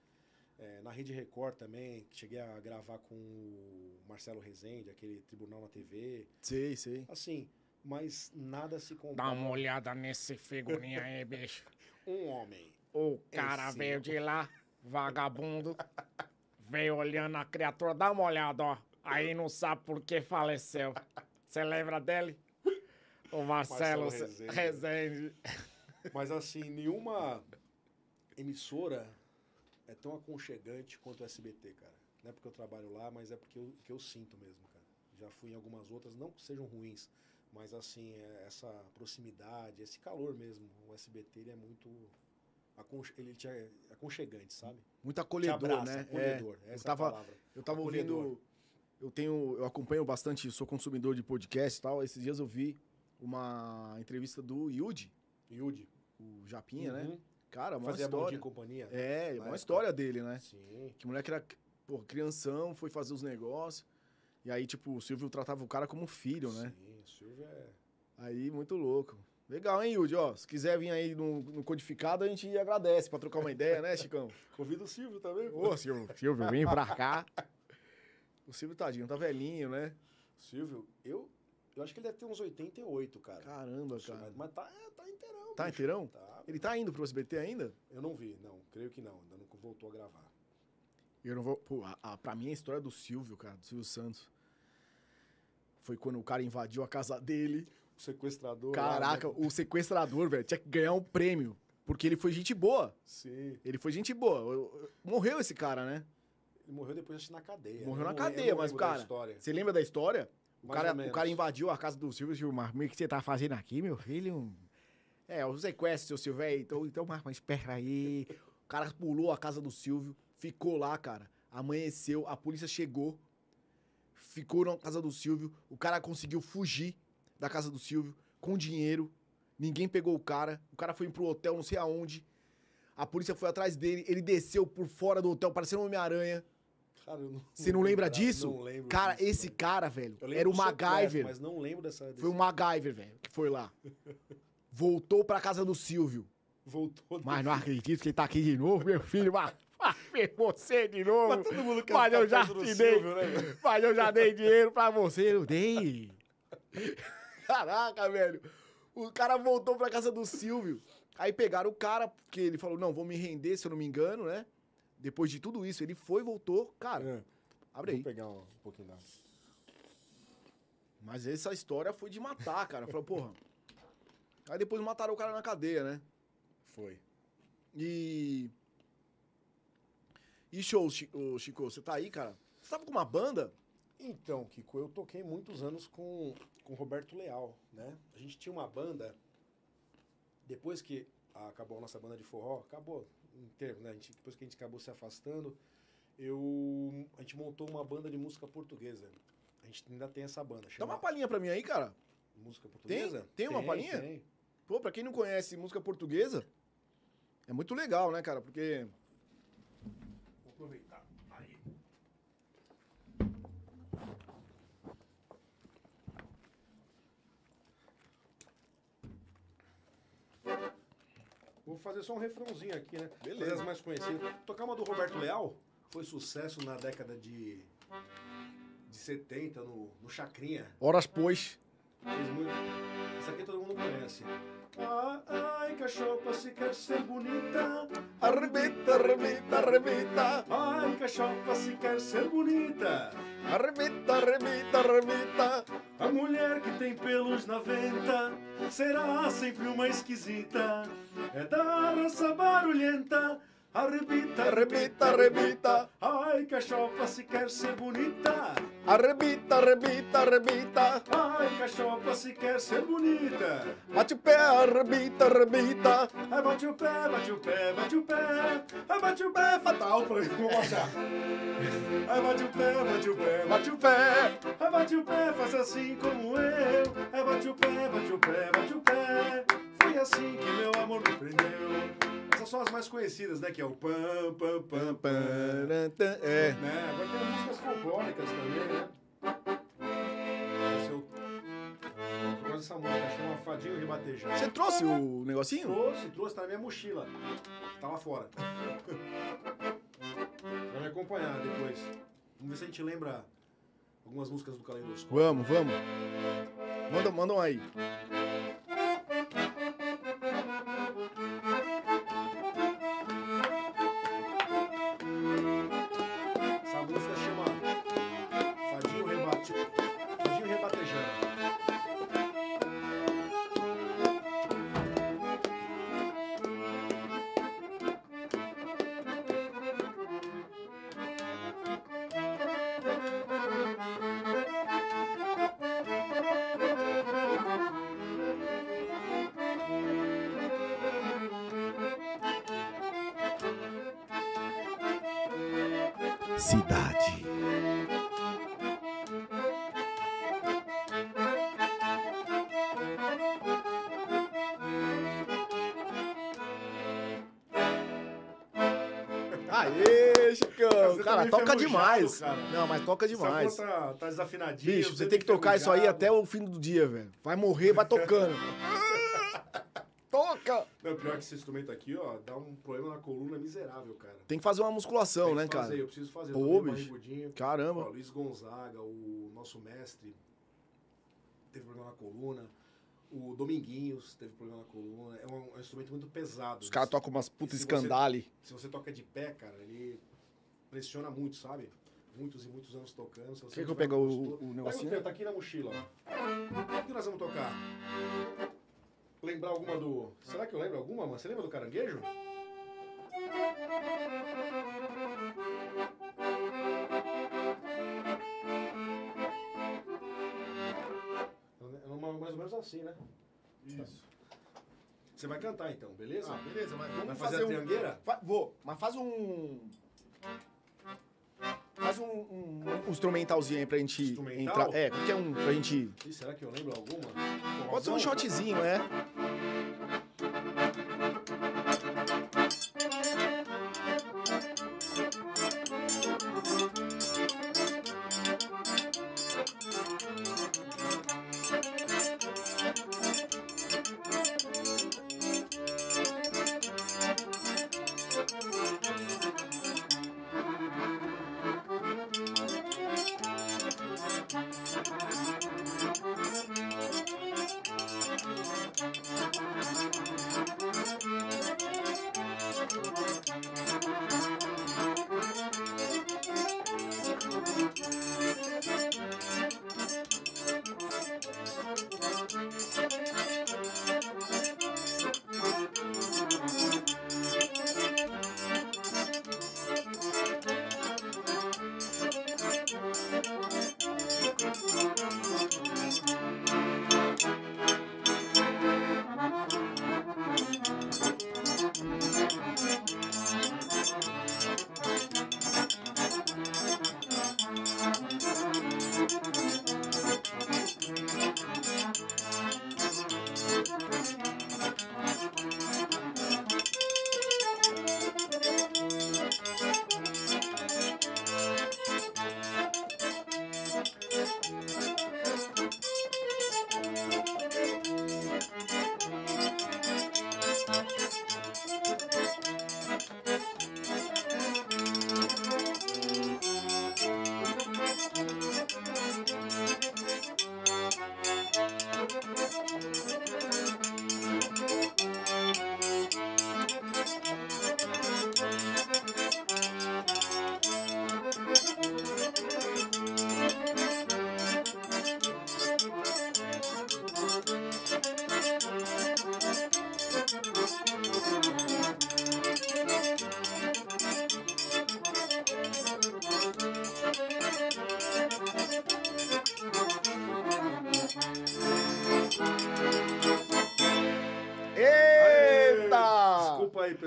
eh, na Rede Record também, que cheguei a gravar com o Marcelo Rezende, aquele Tribunal na TV. Sei, sei. Assim, mas nada se Dá compara. uma olhada nesse figurinha aí, bicho. Um homem. O cara veio de lá, vagabundo, veio olhando a criatura. Dá uma olhada, ó. Aí não sabe por que faleceu. Você lembra dele? O Marcelo, Marcelo Rezende. Rezende. Mas assim, nenhuma emissora é tão aconchegante quanto o SBT, cara. Não é porque eu trabalho lá, mas é porque eu, que eu sinto mesmo, cara. Já fui em algumas outras, não que sejam ruins, mas assim, é essa proximidade, esse calor mesmo. O SBT ele é muito aconche- ele te é aconchegante, sabe? Muito acolhedor, abraça, né? acolhedor. É, essa eu tava, é a palavra. eu tava Acolhedor. ouvindo. Eu tenho. Eu acompanho bastante, sou consumidor de podcast e tal. Esses dias eu vi uma entrevista do Yudi, Yudi. o Japinha, né? Uhum. Cara, uma Fazia história. e companhia. É, uma época. história dele, né? Sim. Que moleque era, pô, crianção, foi fazer os negócios. E aí, tipo, o Silvio tratava o cara como filho, né? Sim, o Silvio é. Aí, muito louco. Legal, hein, Yudi? Ó, se quiser vir aí no, no codificado, a gente agradece pra trocar uma ideia, né, Chicão? Convida o Silvio também. Ô, Silvio, Silvio, vem pra cá. O Silvio, tadinho, tá velhinho, né? Silvio, eu, eu acho que ele deve ter uns 88, cara. Caramba, Mas- cara. Mas tá, tá inteirão. Tá bicho. inteirão? Tá. Ele tá indo pro SBT ainda? Eu não vi, não. Creio que não. Ainda não voltou a gravar. Eu não vou. Pô, a, a, pra mim a história do Silvio, cara, do Silvio Santos. Foi quando o cara invadiu a casa dele. O sequestrador. Caraca, lá, né? o sequestrador, velho, tinha que ganhar um prêmio. Porque ele foi gente boa. Sim. Ele foi gente boa. Eu- eu- Morreu esse cara, né? Ele morreu depois, acho na cadeia. Morreu né? na cadeia, mas, cara. Você lembra da história? O cara, o cara invadiu a casa do Silvio Silvio, mas o que você tá fazendo aqui, meu filho? É, o sequestro, seu Silvio, é, então, então, mas, mas espera aí. O cara pulou a casa do Silvio, ficou lá, cara. Amanheceu, a polícia chegou, ficou na casa do Silvio, o cara conseguiu fugir da casa do Silvio com dinheiro, ninguém pegou o cara, o cara foi pro hotel não sei aonde, a polícia foi atrás dele, ele desceu por fora do hotel, parecendo um Homem-Aranha. Cara, eu não, Você não lembra disso? Não lembro. Cara, disso, esse não. cara, velho, era o MacGyver. Mas não lembro dessa. Desse... Foi o MacGyver, velho, que foi lá. Voltou pra casa do Silvio. Voltou. Mas não acredito que ele tá aqui de novo, meu filho. Mas, você de novo. Mas todo mundo quer Mas eu já te dei. Silvio, né, velho? Mas eu já dei dinheiro pra você, eu dei. Caraca, velho. O cara voltou pra casa do Silvio. Aí pegaram o cara, porque ele falou, não, vou me render, se eu não me engano, né? Depois de tudo isso, ele foi, voltou. Cara, É. abre Vou aí. pegar um, pouquinho da. Mas essa história foi de matar, cara. Falou, porra. Aí depois mataram o cara na cadeia, né? Foi. E. E show, Chico, você tá aí, cara? Você tava com uma banda? Então, Kiko, eu toquei muitos anos com com o Roberto Leal, né? A gente tinha uma banda, depois que acabou a nossa banda de forró, acabou em termos, né? A gente, depois que a gente acabou se afastando, eu, a gente montou uma banda de música portuguesa. A gente ainda tem essa banda. Dá Chama uma palhinha pra mim aí, cara. Música Portuguesa? Tem uma palhinha? Tem. Pô, pra quem não conhece música portuguesa, é muito legal, né, cara? Porque. Vou aproveitar. Aí. Vou fazer só um refrãozinho aqui, né? Beleza. Fazer as mais conhecidas. Tocar uma do Roberto Leal, foi sucesso na década de, de 70, no, no Chacrinha. Horas pois. Fez muito. Essa aqui todo mundo conhece. Ah, ai, cachopa, se quer ser bonita. Arrebita, arrebita, arrebita. Ai, cachopa, se quer ser bonita. Arrebita, arrebita, arrebita. A mulher que tem pelos na venta será sempre uma esquisita. É da raça barulhenta. Arrebita, Arrebita, arrebita. Ai, cachopa, se quer ser bonita. Arrebita, arrebita, arrebita. Ai, cachopa, se quer ser bonita. Bate o pé, arrebita, arrebita. Ai, bate o pé, bate o pé, bate o pé. Ai, bate o pé, fatal pra Vamos achar. Ai, bate o pé, bate o pé, bate o pé. Ai, bate o pé, faz assim como eu. Ai, bate o pé, bate o pé, bate o pé. Foi assim que meu amor me prendeu. Essas são as mais conhecidas, né? Que é o pam, pam, pam, pam. É. Né? Agora tem as músicas folclóricas também, né? Gosto dessa música, chama Fadinho Ribatejão. Você trouxe o negocinho? Trouxe, trouxe, tá na minha mochila. Tá lá fora. Vai me acompanhar depois. Vamos ver se a gente lembra algumas músicas do Caleidoscópio. Vamos, vamos. Manda, mandam aí. Cidade. Aê, Chicão! Você Cara, também toca demais. cara. Não, mas toca demais. Tá, tá desafinadinha. Bicho, você tem que tocar isso aí até o fim do dia, velho. Vai morrer, vai tocando. Pior que esse instrumento aqui, ó, dá um problema na coluna miserável, cara. Tem que fazer uma musculação, Tem né, que fazer, cara? Eu preciso fazer. Pô, bicho. barrigudinho. Ó, Caramba. Luiz Gonzaga, o nosso mestre, teve problema na coluna. O Dominguinhos teve problema na coluna. É um, é um instrumento muito pesado. Os caras tocam umas puta Se você- escandale. Se você toca de pé, cara, ele pressiona muito, sabe? Muitos e muitos anos tocando. Se Quer que eu pegue o- o negocinho? tá aqui na mochila, ó. O que nós vamos tocar? Lembrar alguma do... Será que eu lembro alguma, mano? Você lembra do caranguejo? É mais ou menos assim, né? Isso. Você vai cantar então, beleza? Ah, beleza, mas Vai vamos fazer fazer a um... triangueira? Fa- Vou, mas faz um... Faz um, um- um instrumentalzinho aí pra gente Instrumental? entrar. É, qualquer um pra gente... Ih, será que eu lembro alguma? Pode ser um shotzinho, é.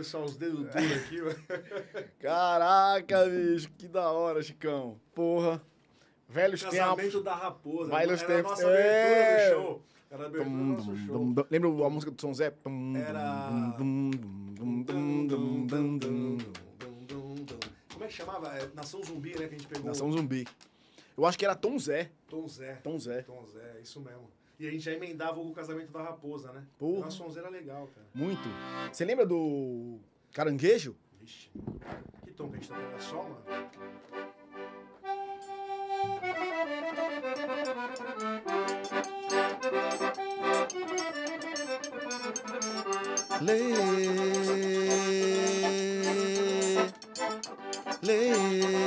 Pessoal, os dedos duros aqui. mano. Caraca, bicho, que da hora, Chicão. Porra. Velhos tempos. Casamento da Raposa. Velhos Era a tempos. nossa abertura É. do show. Era a abertura do nosso dum, show. Lembra a música do Som Zé? Era-. Como é que chamava? É Nação Zumbi, né? Que a gente pegou. Nação Zumbi. Eu acho que era Tom Zé. Tom Zé. Tom Zé. Tom Zé, isso mesmo. E a gente já emendava o casamento da raposa, né? Porra. Nossa, Tom Zé era legal, cara. Muito. Você lembra do Caranguejo? Vixe. Que tom que a gente tá tendo? É sol, mano? Lê. Lê.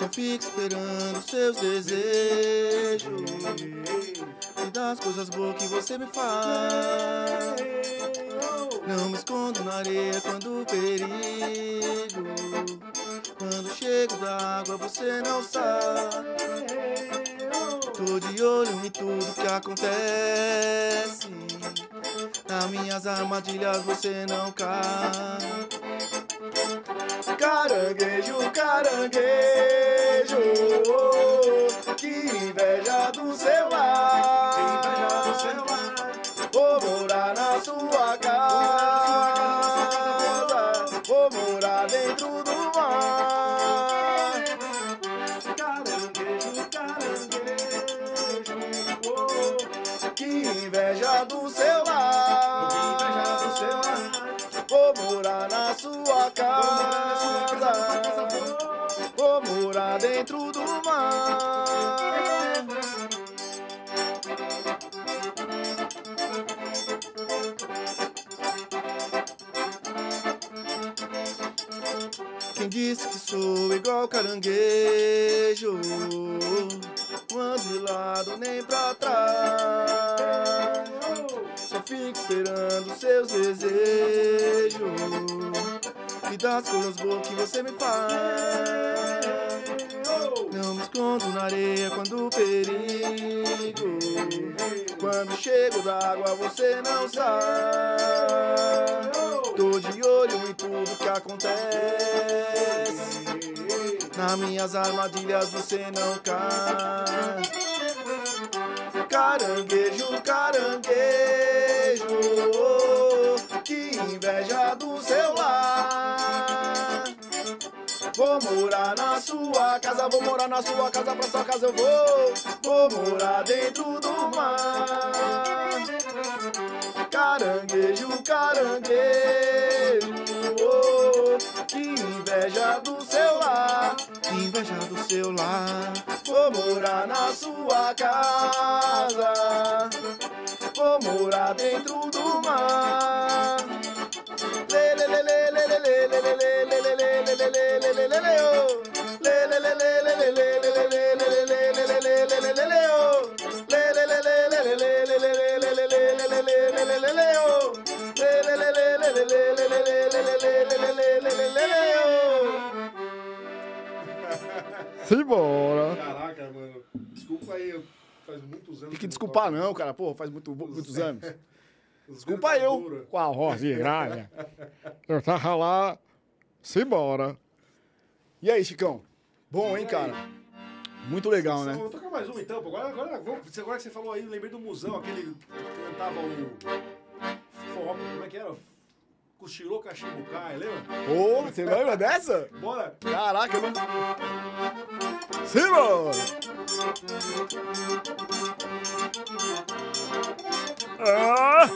Só fico esperando seus desejos e das coisas boas que você me faz. Não me escondo na areia quando perigo. Quando chego da água você não sabe. Tô de olho em tudo que acontece. Nas minhas armadilhas você não cai. Caranguejo, caranguejo, que inveja do seu lar. Dentro do mar. Quem disse que sou igual caranguejo? Não ando de lado nem pra trás. Só fico esperando seus desejos e das coisas boas que você me faz. Escondo na areia quando perigo. Quando chego da água você não sai. Tô de olho em tudo que acontece. Nas minhas armadilhas você não cai. Caranguejo, caranguejo, que inveja do seu lar. Vou morar na sua casa, vou morar na sua casa, pra sua casa eu vou. Vou morar dentro do mar. Caranguejo, caranguejo, oh, que inveja do seu lar, que inveja do seu lar. Vou morar na sua casa, vou morar dentro do mar. Simbora! Caraca, mano. Desculpa aí, faz muitos anos. Tem que desculpar, não, cara. Pô, faz muito, muitos anos. Desculpa eu. dura. Com a voz de gralha. Eu tava lá, simbora. E aí, Chicão? Bom, hein, cara? Muito legal, né? Vou tocar mais uma então. Agora, agora, agora que você falou aí, eu lembrei do Musão, aquele que cantava o. Forró, como é que era? Cochilou Cachimbucai, lembra? Pô, você lembra dessa? Bora! Caraca, eu não... Simbora! Ah!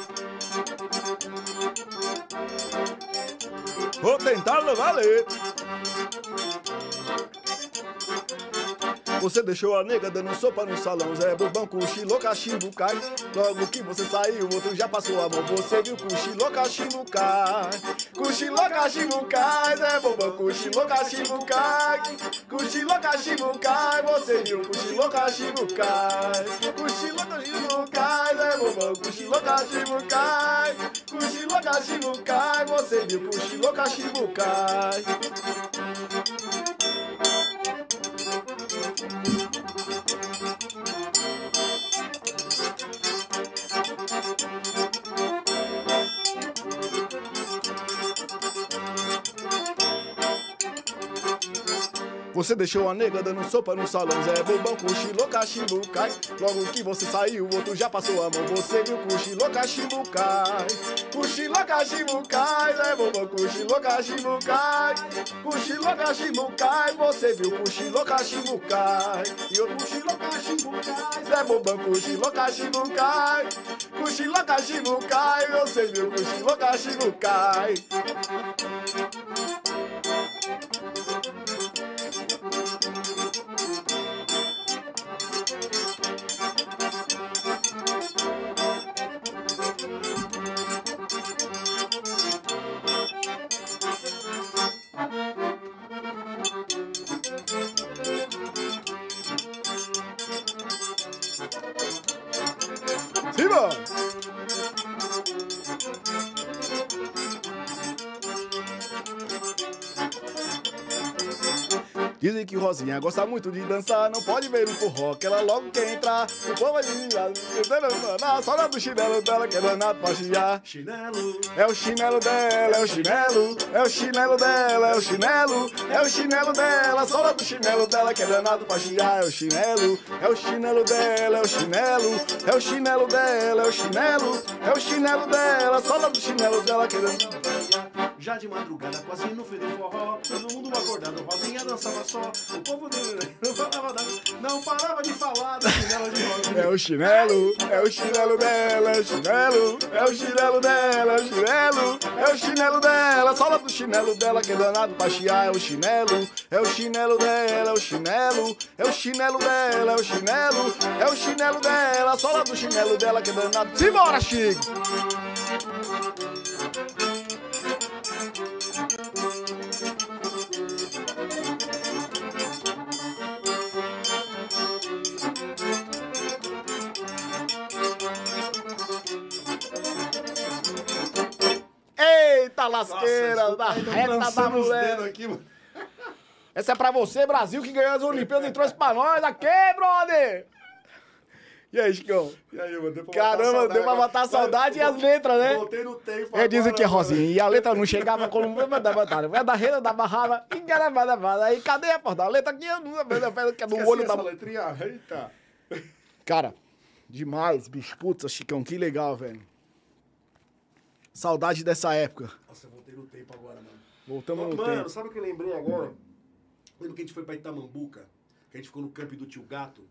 Vou tentar levar leite. Você deixou a nega dando sopa no salão, Zé Bobão, cochilou, cachimbo cai. Logo que você saiu, outro já passou a mão. Você viu, cochilou, cachimbo cai. Cochilou, cachimbo cai, Zé Bobão, cochilou, cachimbo cai. Cochilou, cachimbo cai, você viu, cochilou, cachimbo cai. Cochilou, cachimbo cai, Zé Bobão, cochilou, cachimbo cai. Cochilou, cachimbo cai, você viu, cochilou, cachimbo cai. Você deixou a nega dando sopa no salão, Zé Bobão, cochilou, cachimbo, cai. Logo que você saiu, o outro já passou a mão. Você viu, cochilou, cachimbo, cai. Cochilou, cachimbo, cai. Zé Bobão, cochilou, cachimbo, cai. Cochilou, cachimbo, cai. Você viu, cochilou, cachimbo, cai. E cochilou, cachimbo, cai. Zé Bobão, cochilou, cachimbo, cai. Cochilou, cachimbo, cai. Você viu, cochilou, cachimbo, que Rosinha gosta muito de dançar, não pode ver no forró, que ela logo quer entrar. O povo vai desviar, na sola do chinelo dela, que é danado pra chiar. Chinelo. É o chinelo dela, é o chinelo, é o chinelo dela, é o chinelo, é o chinelo dela, a sola do chinelo dela que é danado pra chiar, é o chinelo, é o chinelo dela, é o chinelo, é o chinelo dela, é o chinelo, é o chinelo dela, a sola do chinelo dela que é danado pra. Já de madrugada, quase no fim do forró, todo mundo acordado, Rosinha dançava só. O povo dele não parava, não parava de falar do chinelo de Rosinha. É o chinelo, é o chinelo dela, é o chinelo, é o chinelo dela, é o chinelo, é o chinelo dela, sola do chinelo dela que é danado pra chiar, é o chinelo, é o chinelo dela, é o chinelo, é o chinelo dela, é o chinelo, é o chinelo dela, sola do chinelo dela que é danado. Simbora, Chico! Eita lasqueira da reta da mulher. aqui, mano. Essa é pra você, Brasil, que ganhou as Olimpíadas e trouxe pra nós aqui, brother! E aí, Chicão? E aí, mano, deu pra Caramba, deu pra matar a saudade e as letras, né? Voltei no tempo. É, dizem que é. Rosinha. E a letra não chegava da batalha. Vai da rede da barrava, engaravada, Aí cadê a porta? A letra aqui, eu não que é Esqueci olho da. letrinha. Eita. Cara, demais, bicho. Putz, Chicão, que legal, velho. Saudade dessa época. Nossa, eu voltei no tempo agora, mano. Voltamos no mano, tempo. sabe o que eu lembrei agora? Lembra que a gente foi pra Itamambuca? Que a gente ficou no camp do tio Gato?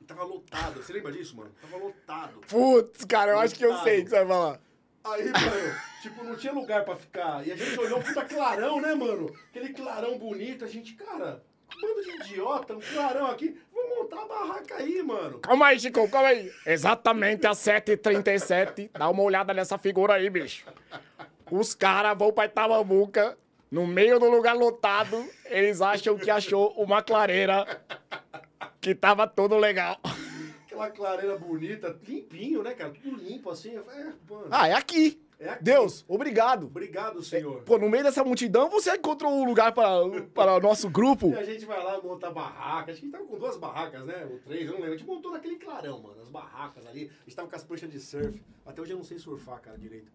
E tava lotado. Você lembra disso, mano? Tava lotado. Putz, cara, eu acho que eu sei o que você vai falar. Aí, mano, tipo, não tinha lugar pra ficar. E a gente olhou um puta clarão, né, mano? Aquele clarão bonito. A gente, cara, um bando de idiota, um clarão aqui. Montar a barraca aí, mano. Calma aí, Chico, calma aí. Exatamente às 7h37. Dá uma olhada nessa figura aí, bicho. Os caras vão pra Itamambuca, no meio do lugar lotado, eles acham que achou uma clareira que tava tudo legal. Aquela clareira bonita, limpinho, né, cara? Tudo limpo assim. É, mano. Ah, é aqui. É aqui. Deus, obrigado. Obrigado, senhor. Pô, no meio dessa multidão você encontrou um lugar para, para o nosso grupo. E a gente vai lá montar barraca. Acho que a gente tava com duas barracas, né? Ou três, eu não lembro. A gente montou naquele clarão, mano. As barracas ali. A gente tava com as pranchas de surf. Até hoje eu não sei surfar, cara, direito.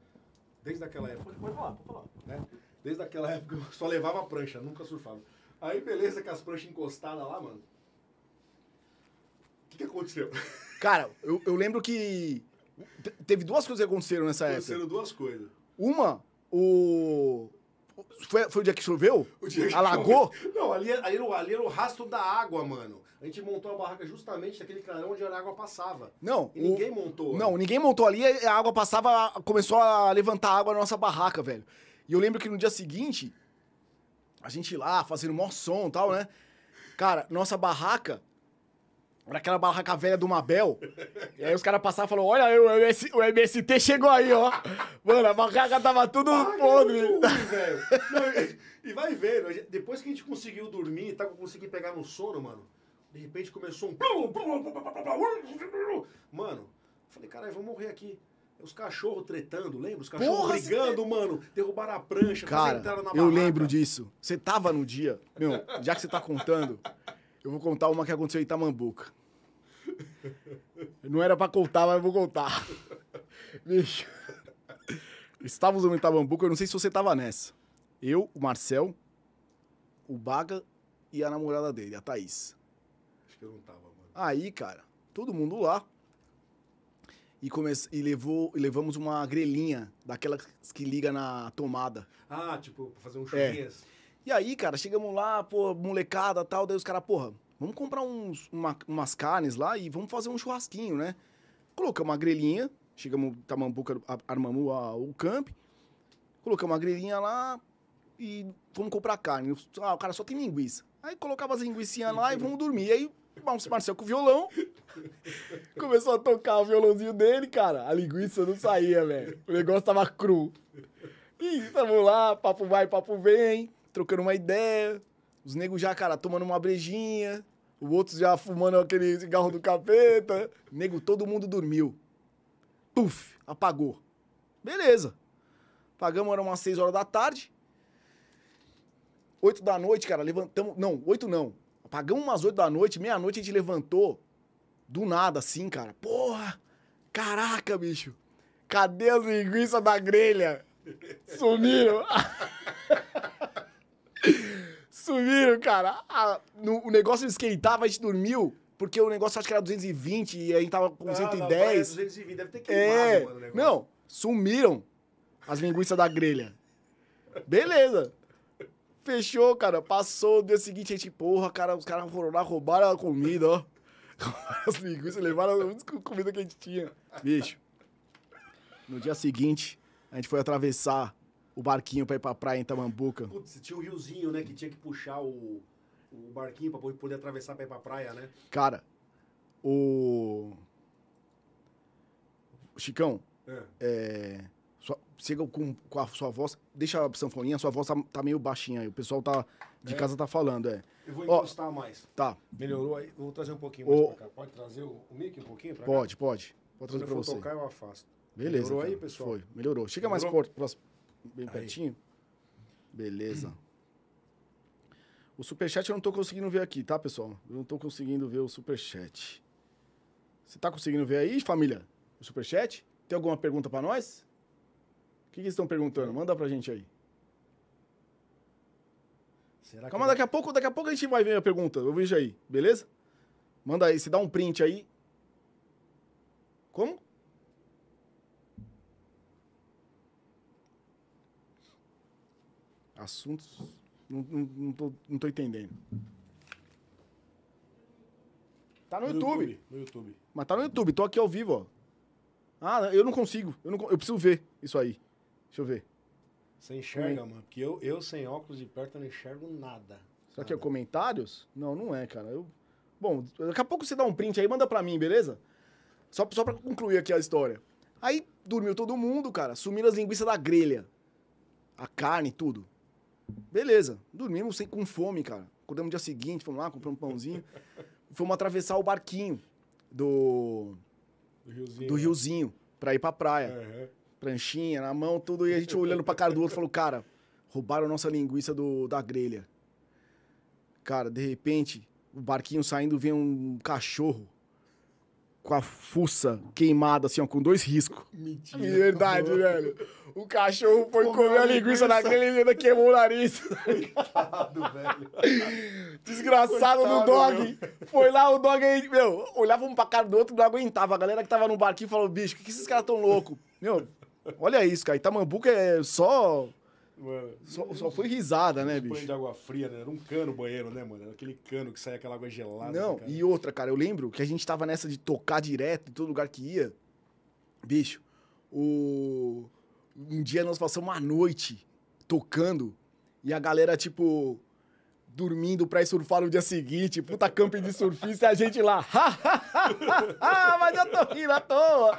Desde aquela época. Pode, pode falar, pode falar. Né? Desde aquela época eu só levava prancha, nunca surfava. Aí, beleza, com as pranchas encostadas lá, mano. O que, que aconteceu? Cara, eu, eu lembro que teve duas coisas que aconteceram nessa época. Aconteceram duas coisas. Uma, o... Foi, foi o dia que choveu? O dia que Alagou? choveu- Não, ali, ali, era o, ali era o rastro da água, mano. A gente montou a barraca justamente naquele clarão onde a água passava. Não. E o- ninguém montou. Não, ninguém montou ali, a água passava, começou a levantar água na nossa barraca, velho. E eu lembro que no dia seguinte, a gente lá, fazendo mó som e tal, né? Cara, nossa barraca era aquela barraca velha do Mabel. E aí os caras passavam e falaram, olha aí, o, MS, o MST chegou aí, ó. Mano, a barraca tava tudo Ah, podre. ruim, velho. Não, e- vai vendo, depois que a gente conseguiu dormir, tá, eu consegui pegar no sono, mano. De repente começou um. Mano, eu falei, caralho, vamos morrer aqui. Os cachorros tretando, lembra? Os cachorros Porra, brigando, mano. Derrubaram a prancha, Cara, entraram na eu barraca. lembro disso. Você tava no dia. Meu, já que você tá contando, eu vou contar uma que aconteceu em Itamambuca. Não era pra contar, mas eu vou contar. Bicho. Estávamos em Itamambuca, eu não sei se você tava nessa. Eu, o Marcel, o Baga e a namorada dele, a Thaís. Acho que eu não tava, mano. Aí, cara, todo mundo lá. E, come... e, levou... e levamos uma grelhinha, daquelas que liga na tomada. Ah, tipo, pra fazer um É. E aí, cara, chegamos lá, pô, molecada tal, daí os caras, porra, vamos comprar uns, uma- umas carnes lá e vamos fazer um churrasquinho, né? Colocamos uma grelhinha, chegamos, Tamambuca, armamos a- o camp, colocamos uma grelhinha lá e vamos comprar carne. Ah, o cara só tem linguiça. Aí colocava as linguiçinhas lá e vamos dormir. Aí o Marcel com o violão, começou a tocar o violãozinho dele, cara, a linguiça não saía, velho. O negócio tava cru. E tamo lá, papo vai, papo vem, trocando uma ideia. Os negros já, cara, tomando uma brejinha. O outro já fumando aquele cigarro do capeta. Nego, todo mundo dormiu. Puf, apagou. Beleza. Pagamos, era umas 6 horas da tarde. 8 da noite, cara, levantamos. Não, 8 não. Apagamos umas 8 da noite, meia-noite a gente levantou. Do nada, assim, cara. Porra! Caraca, bicho! Cadê as linguiças da grelha? Sumiram! Sumiram, cara. Ah, no- o negócio esquentava, a gente dormiu, porque o negócio acho que era 220 e a gente tava com Ah, não, 110. é 220, deve ter queimado, É, mano, o negócio. não, sumiram as linguiças da grelha. Beleza. Fechou, cara. Passou o dia seguinte, a gente, porra, cara, os caras foram lá, roubaram a comida, ó. Roubaram as linguiças, levaram a comida que a gente tinha. Bicho. No dia seguinte, a gente foi atravessar o barquinho pra ir pra praia em Tamambuca. Putz, tinha o riozinho, né, que tinha que puxar o, o barquinho pra poder atravessar pra ir pra praia, né? Cara, o. Chicão, É. é, sua- chega com, com a sua voz, deixa a sanfoninha, sua voz tá, tá meio baixinha aí. O pessoal tá, de É? casa tá falando, é. Eu vou Ó. encostar mais. Tá, Melhorou aí? Vou trazer um pouquinho mais pra cá. Pode trazer o, o mic um pouquinho pra cá? pode, pode. Pode trazer eu pra for você. tocar, eu afasto. Beleza. Melhorou aí, cara. pessoal? Foi, melhorou. Chega mais Melhorou? por, próximo, bem Aí. pertinho. Beleza. O superchat eu não tô conseguindo ver aqui, tá, pessoal? Eu não tô conseguindo ver o superchat. Você tá conseguindo ver aí, família? O superchat? Tem alguma pergunta pra nós? O que, que eles estão perguntando? Manda pra gente aí. Será Calma, daqui a pouco, daqui a pouco a gente vai ver a pergunta. Eu vejo aí, beleza? Manda aí, se dá um print aí. Como? Assuntos. Não, não, não, tô, não tô entendendo. Tá no, YouTube. No YouTube. Mas tá no YouTube, tô aqui ao vivo, ó. Ah, eu não consigo. Eu, não, eu preciso ver isso aí. Deixa eu ver. Você enxerga, mano? Porque eu, eu sem óculos de perto não enxergo nada. Será que é Nada. comentários? Não, não é, cara. Eu... Bom, daqui a pouco você dá um print aí, manda pra mim, beleza? Só, só pra concluir aqui a história. Aí dormiu todo mundo, cara. Sumiram as linguiças da grelha. A carne, tudo. Beleza. Dormimos sem, com fome, cara. Acordamos no dia seguinte, fomos lá, compramos um pãozinho. fomos atravessar o barquinho do, Do riozinho. do riozinho pra ir pra praia. Aham. Pranchinha na mão, tudo. E a gente olhando pra cara do outro falou, cara, roubaram nossa linguiça do, da grelha. Cara, de repente, o barquinho saindo, vem um cachorro com a fuça queimada, assim, ó, com dois riscos. Mentira. De verdade, velho. O cachorro foi Comeu comer a linguiça linguiça. grelha e ainda queimou o nariz. Coitado, velho. Desgraçado do Coitado, dog. Foi lá, o dog aí, meu, olhava um pra cara do outro e não aguentava. A galera que tava no barquinho falou, bicho, por que esses caras tão loucos? Meu, olha isso, cara. Itamambuca é só... Mano. Só, só foi risada, né, Banho bicho? de água fria, né? Era um cano o banheiro, né, mano? Era aquele cano que sai aquela água gelada. Não, né, e outra, cara, eu lembro que a gente tava nessa de tocar direto em todo lugar que ia. Bicho, o... um dia nós passamos uma noite tocando e a galera, tipo, dormindo pra ir surfar no dia seguinte. Puta camping de surfista e a gente lá. Mas eu tô rindo à toa.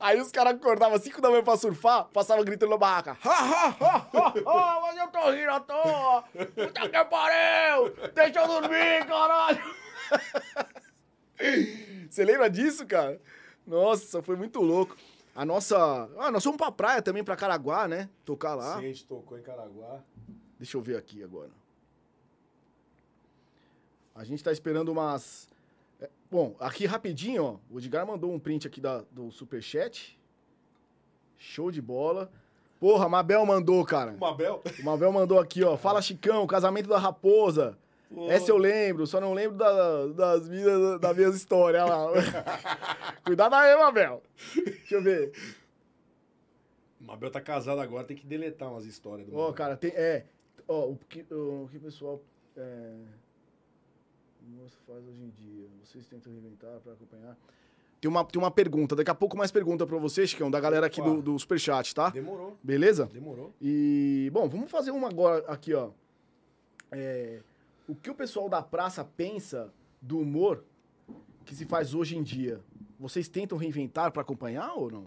Aí os caras acordavam às 5 da manhã pra surfar, passavam gritando na barraca. Mas eu tô rindo à toa. Puta que pariu. Deixa eu dormir, caralho. Você lembra disso, cara? Nossa, foi muito louco. A nossa. Ah, nós fomos pra praia também, pra Caraguá, né? Tocar lá. Sim, a gente tocou em Caraguá. Deixa eu ver aqui agora. A gente tá esperando umas. Bom, aqui rapidinho, ó. O Edgar mandou um print aqui da, do Superchat. Show de bola. Porra, Mabel mandou, cara. O Mabel. O Mabel mandou aqui, ó. Fala, Chicão, casamento da raposa. Pô, Essa eu lembro, só não lembro da- das minhas, das minhas histórias lá. Cuidado aí, Mabel. Deixa eu ver. O Mabel tá casado agora, tem que deletar umas histórias do Ó, Mabel. cara, tem. É. Ó, o que o que o pessoal. É, o moço faz hoje em dia? Vocês tentam reinventar pra acompanhar? Tem uma, tem uma pergunta, daqui a pouco mais pergunta pra você, Chicão, da galera aqui do, do Superchat, tá? Demorou, Beleza? demorou. E, bom, vamos fazer uma agora aqui, ó. É, o que o pessoal da praça pensa do humor que se faz hoje em dia? Vocês tentam reinventar pra acompanhar ou não?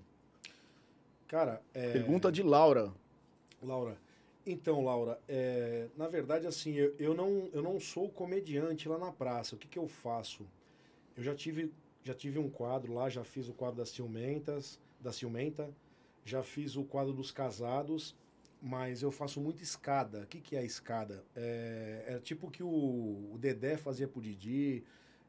Cara, é... Pergunta de Laura. Laura. Então, Laura, é, na verdade, assim, eu, eu, não, eu não sou comediante lá na praça. O que, que eu faço? Eu já tive, já tive um quadro lá, já fiz o quadro das ciumentas, da ciumenta, já fiz o quadro dos casados, mas eu faço muita escada. O que, que é a escada? É, é tipo que o, o Dedé fazia pro Didi.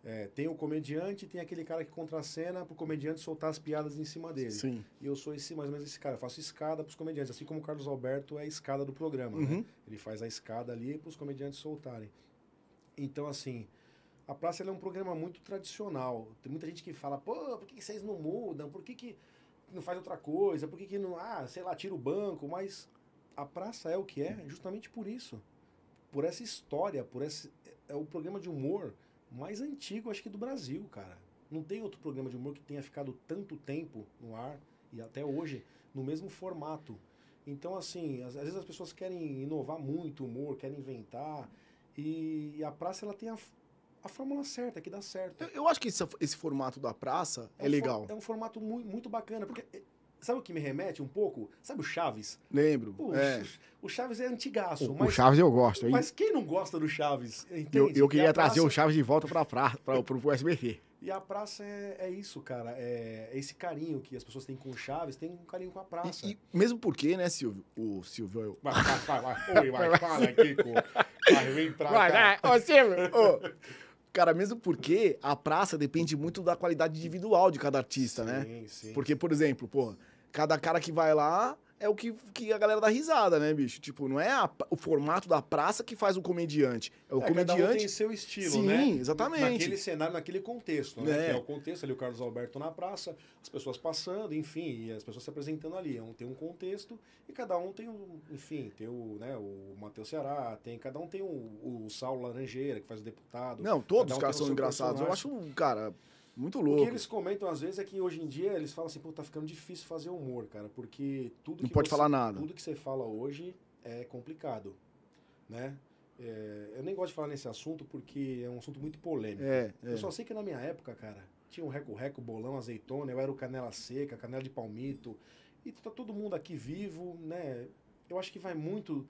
É, tem o comediante, tem aquele cara que contracena pro comediante soltar as piadas em cima dele. Sim. E eu sou esse, mais ou menos esse cara. Eu faço escada pros comediantes, assim como o Carlos Alberto é a escada do programa, né? Uhum. Ele faz a escada ali pros comediantes soltarem. Então, assim, a Praça é um programa muito tradicional. Tem muita gente que fala, pô, por que, que vocês não mudam? Por que, que não faz outra coisa? Por que, que não, ah, sei lá, tira o banco? Mas a Praça é o que é justamente por isso. Por essa história, por esse... É o programa de humor mais antigo, acho que, do Brasil, cara. Não tem outro programa de humor que tenha ficado tanto tempo no ar e até hoje no mesmo formato. Então, assim, às, às vezes as pessoas querem inovar muito o humor, querem inventar. E, a praça, ela tem a, a fórmula certa, que dá certo. Eu, eu acho que esse, esse formato da praça é, um for- legal. é um formato muito, muito bacana, porque... Sabe o que me remete um pouco? Sabe o Chaves? Lembro. Pô, é. O Chaves é antigaço, O, o mas, Chaves eu gosto, hein? mas quem não gosta do Chaves? Entende? eu, eu queria trazer praça- o Chaves de volta pra, pra, pro SBT. E a praça é, é isso, cara. É esse carinho que as pessoas têm com o Chaves, tem um carinho com a praça. E, e mesmo porque, né, Silvio? O Silvio, eu. Vai, vai, vai, vai. Oi, vai, fala aqui, pô. Vai, vem pra Vai, cá. vai, ô Silvio! ô. Cara, mesmo porque a praça depende muito da qualidade individual de cada artista, né? Sim, sim. Porque, por exemplo, pô, cada cara que vai lá é o que, que a galera dá risada, né, bicho? Tipo, não é a- o formato da praça que faz o comediante. É o É, cada um tem comediante. seu estilo, Sim, né? exatamente. Naquele cenário, naquele contexto, né? É. É o contexto ali, o Carlos Alberto na praça, as pessoas passando, enfim, e as pessoas se apresentando ali. É um- Tem um contexto e cada um tem um, enfim, tem o, né, o Matheus Ceará, tem, cada um tem o, o Saulo Laranjeira, que faz o deputado. Não, todos um os caras são engraçados. Eu acho, personagem. cara, muito O louco. que eles comentam às vezes é que hoje em dia eles falam assim, pô, tá ficando difícil fazer humor, cara, porque tudo Não que pode você- falar nada. Tudo que você fala hoje é complicado, né? É, eu nem gosto de falar nesse assunto porque é um assunto muito polêmico. É, é. Eu só sei que na minha época, cara, tinha um reco-reco, bolão, azeitona, eu era o canela seca, canela de palmito, e tá todo mundo aqui vivo, né? Eu acho que vai muito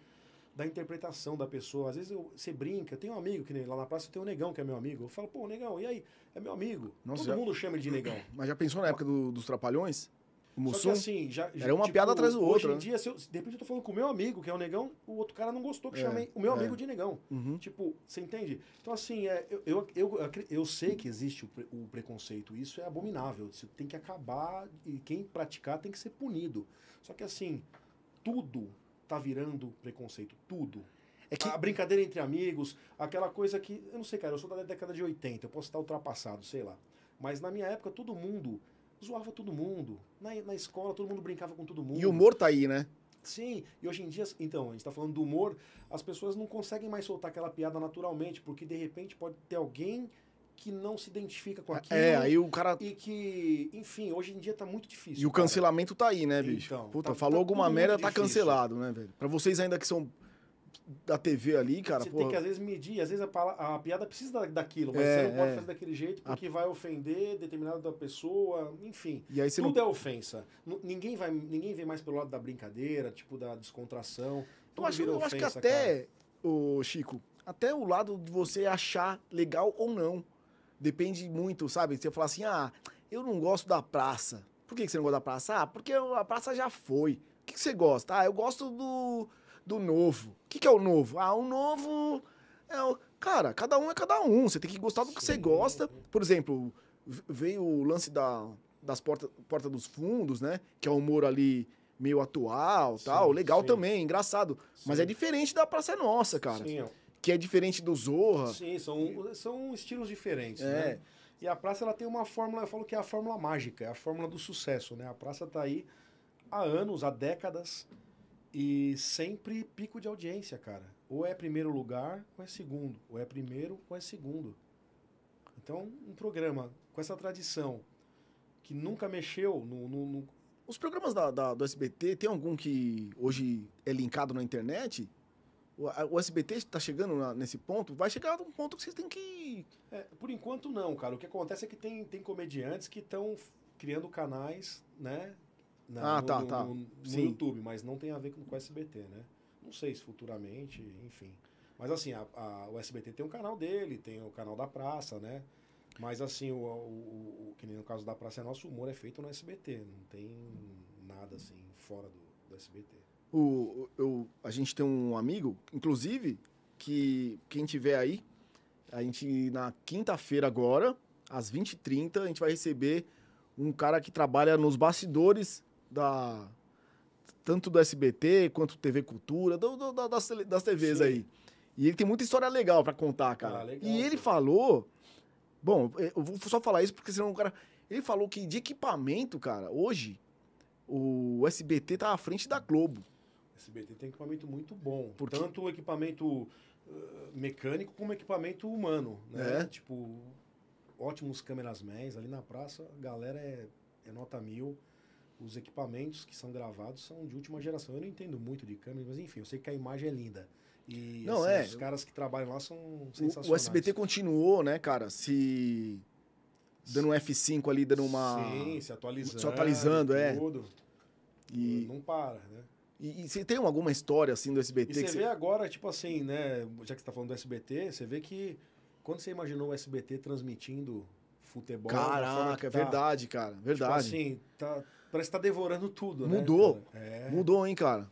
da interpretação da pessoa. Às vezes eu, você brinca, tem um amigo que nem lá na praça tem um negão que é meu amigo. Eu falo, pô, negão, e aí? É meu amigo. Nossa, todo já- mundo chama ele de negão. Mas já pensou na época do- dos Trapalhões? O Só que Mussum? assim, já, Era uma piada atrás do Hoje outro, em né? dia, se eu, de repente eu tô falando com o meu amigo, que é o negão, o outro cara não gostou que É, chamei o meu é. amigo de negão. Uhum. Tipo, você entende? Então, assim, é, eu, eu, eu, eu sei que existe o, pre- o preconceito, isso é abominável. Isso tem que acabar e quem praticar tem que ser punido. Só que, assim, tudo tá virando preconceito, tudo. É que A brincadeira entre amigos, aquela coisa que. Eu não sei, cara, eu sou da década de 80, eu posso estar ultrapassado, sei lá. Mas na minha época, todo mundo zoava todo mundo. Na, na escola, todo mundo brincava com todo mundo. E o humor tá aí, né? Sim, e hoje em dia, então, a gente está falando do humor, as pessoas não conseguem mais soltar aquela piada naturalmente, porque de repente pode ter alguém que não se identifica com aquilo. É, aí o cara. E que, enfim, hoje em dia tá muito difícil. E o cara. cancelamento tá aí, né, bicho? Então, Puta, tá- falou tá alguma merda, tá cancelado, né, velho? Pra vocês ainda que são da TV ali, cara, Você pô. tem que, às vezes, medir. Às vezes, a, pala- a piada precisa da- daquilo, mas É, você não pode é. fazer daquele jeito porque vai ofender determinada pessoa, enfim. E aí você Tudo não. é ofensa. N- Ninguém, vai, ninguém vê mais pelo lado da brincadeira, tipo, da descontração. Eu acho, eu acho que ofensa, cara. até, ô Chico, até o lado de você achar legal ou não. Depende muito, sabe? Você falar assim, ah, eu não gosto da praça. Por que você não gosta da praça? Ah, porque a praça já foi. O que você gosta? Ah, eu gosto do, do novo. O que é o novo? Ah, o novo é o... Cara, cada um é cada um. Você tem que gostar do que você Sim. gosta. Por exemplo, veio o lance da, das portas porta dos fundos, né? Que é um humor ali meio atual, tal. Sim, Legal sim. também, engraçado. Mas Sim. é diferente da Praça é Nossa, cara. Sim, ó. Que é diferente do Zorra. Sim, são, são estilos diferentes, É. né? E a praça ela tem uma fórmula, eu falo que é a fórmula mágica, é a fórmula do sucesso, né? A praça tá aí há anos, há décadas e sempre pico de audiência, cara. Ou é primeiro lugar, ou é segundo. Ou é primeiro, ou é segundo. Então, um programa com essa tradição que nunca mexeu no, no- no- Os programas da, da- do SBT, tem algum que hoje é linkado na internet? O, a- o SBT está chegando na- nesse ponto? Vai chegar num ponto que vocês têm que. É, por enquanto não, cara. O que acontece é que tem, tem comediantes que estão criando canais, né? na- Ah, no, tá, no- tá. no- no. YouTube, mas não tem a ver com, com o SBT, né? Não sei se futuramente, enfim. Mas assim, a- a- o SBT tem um canal dele, tem o canal da praça, né? Mas assim, o, o- o- o- que nem no caso da praça é nosso humor é feito no SBT. Não tem nada assim fora do, do SBT. O, eu- a gente tem um amigo, inclusive, que quem tiver aí, a gente na quinta-feira agora, às 20h30, a gente vai receber um cara que trabalha nos bastidores da. Tanto do SBT quanto TV Cultura, do- do- da- das, das TVs Sim. aí. E ele tem muita história legal pra contar, cara. Ah, legal, e ele pô. falou. Bom, eu vou só falar isso porque senão o cara. Ele falou que de equipamento, cara, hoje, o SBT tá à frente da Globo. O SBT tem equipamento muito bom. Porque- Tanto o equipamento uh, mecânico como equipamento humano. Né? É. Tipo, ótimos câmerasmans. Ali na praça, a galera é, é nota mil. Os equipamentos que são gravados são de última geração. Eu não entendo muito de câmera, mas enfim, eu sei que a imagem é linda. E Não, assim, é. os caras que trabalham lá são O, sensacionais. o SBT continuou, né, cara, se dando um F5 ali, dando uma Sim, se atualizando. se atualizando, é. tudo. e, Não para, né? E, e você tem alguma história assim do SBT E você vê você... agora, tipo assim, né? Já que você tá falando do SBT, você vê que quando você imaginou o SBT transmitindo futebol. Caraca, é tá, verdade, cara, verdade. Tipo assim, tá, parece que tá devorando tudo, né? Mudou. É. Mudou, hein, cara.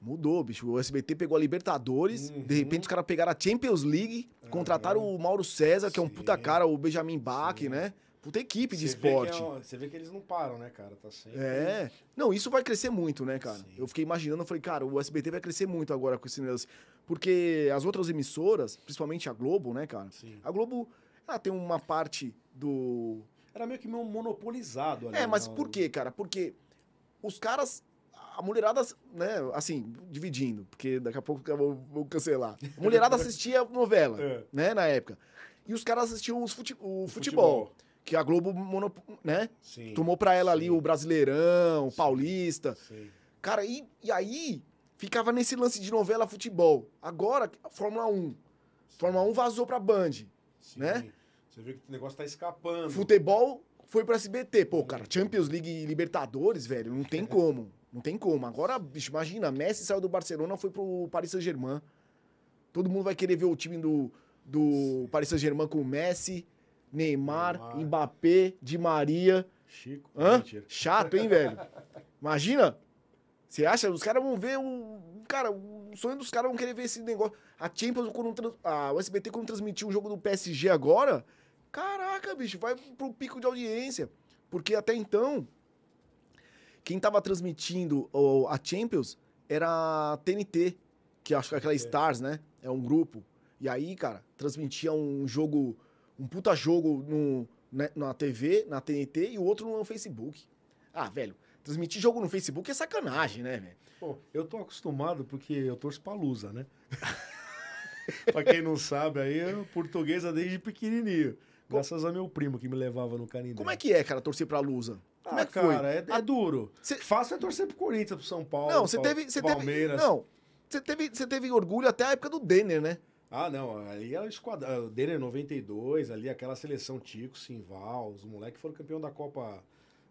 Mudou, bicho. O SBT pegou a Libertadores, Uhum. de repente os caras pegaram a Champions League, contrataram Aham. o Mauro César, que é um Sim. puta cara, o Benjamin Bach, Sim. né? Puta equipe de Você vê que é esporte. você vê que eles não param, né, cara? Tá sempre. É. Não, isso vai crescer muito, né, cara? Sim. Eu fiquei imaginando, eu falei, cara, o SBT vai crescer muito agora com esse negócio. Porque as outras emissoras, principalmente a Globo, né, cara? Sim. A Globo, ela tem uma parte do. Era meio que meio monopolizado ali. É, mas né? por quê, cara? Porque os caras. A mulherada, né, assim, dividindo, porque daqui a pouco eu vou, vou cancelar. A mulherada assistia novela, É. né, na época. E os caras assistiam os fute- o futebol, Futebol. Que a Globo, monop- né, Sim. tomou pra ela ali Sim. o Brasileirão, o Sim. Paulista. Sim. Cara, e, e aí ficava nesse lance de novela futebol. Agora, Fórmula 1. Fórmula 1 vazou pra Band. Sim. né? Você vê que o negócio tá escapando. Futebol foi pra SBT. Pô, cara, Champions League e Libertadores, velho, não tem como. Não tem como. Agora, bicho, imagina, Messi saiu do Barcelona, foi pro Paris Saint-Germain. Todo mundo vai querer ver o time do, do Paris Saint-Germain com Messi, Neymar, Neymar. Mbappé, Di Maria. Chico. Hã? Mentira. Chato, hein, velho? Imagina. Você acha? Os caras vão ver o. Cara, o sonho dos caras vão querer ver esse negócio. A Champions, quando, a, o SBT, quando transmitiu o jogo do PSG agora. Caraca, bicho, vai pro pico de audiência. Porque até então, quem tava transmitindo o- a Champions era a TNT, que acho que é aquela. Stars, né? É um grupo. E aí, cara, transmitia um jogo, um puta jogo no, né, na TV, na TNT, e o outro no Facebook. Ah, velho, transmitir jogo no Facebook é sacanagem, né, velho? Bom, eu tô acostumado porque eu torço pra Lusa, né? pra quem não sabe, aí eu portuguesa desde pequenininho. Graças a meu primo que me levava no Canindé. Como é que é, cara, torcer pra Lusa? Como ah, é que foi? cara, é, é duro. Cê- Fácil é torcer pro Corinthians, pro São Paulo, Não, você teve, você teve, Palmeiras. não, você teve, você teve orgulho até a época do Denner, né? Ah, não, ali era o esquadrão. O Denner 92, ali aquela seleção Tico, Simval, os moleques foram campeão da Copa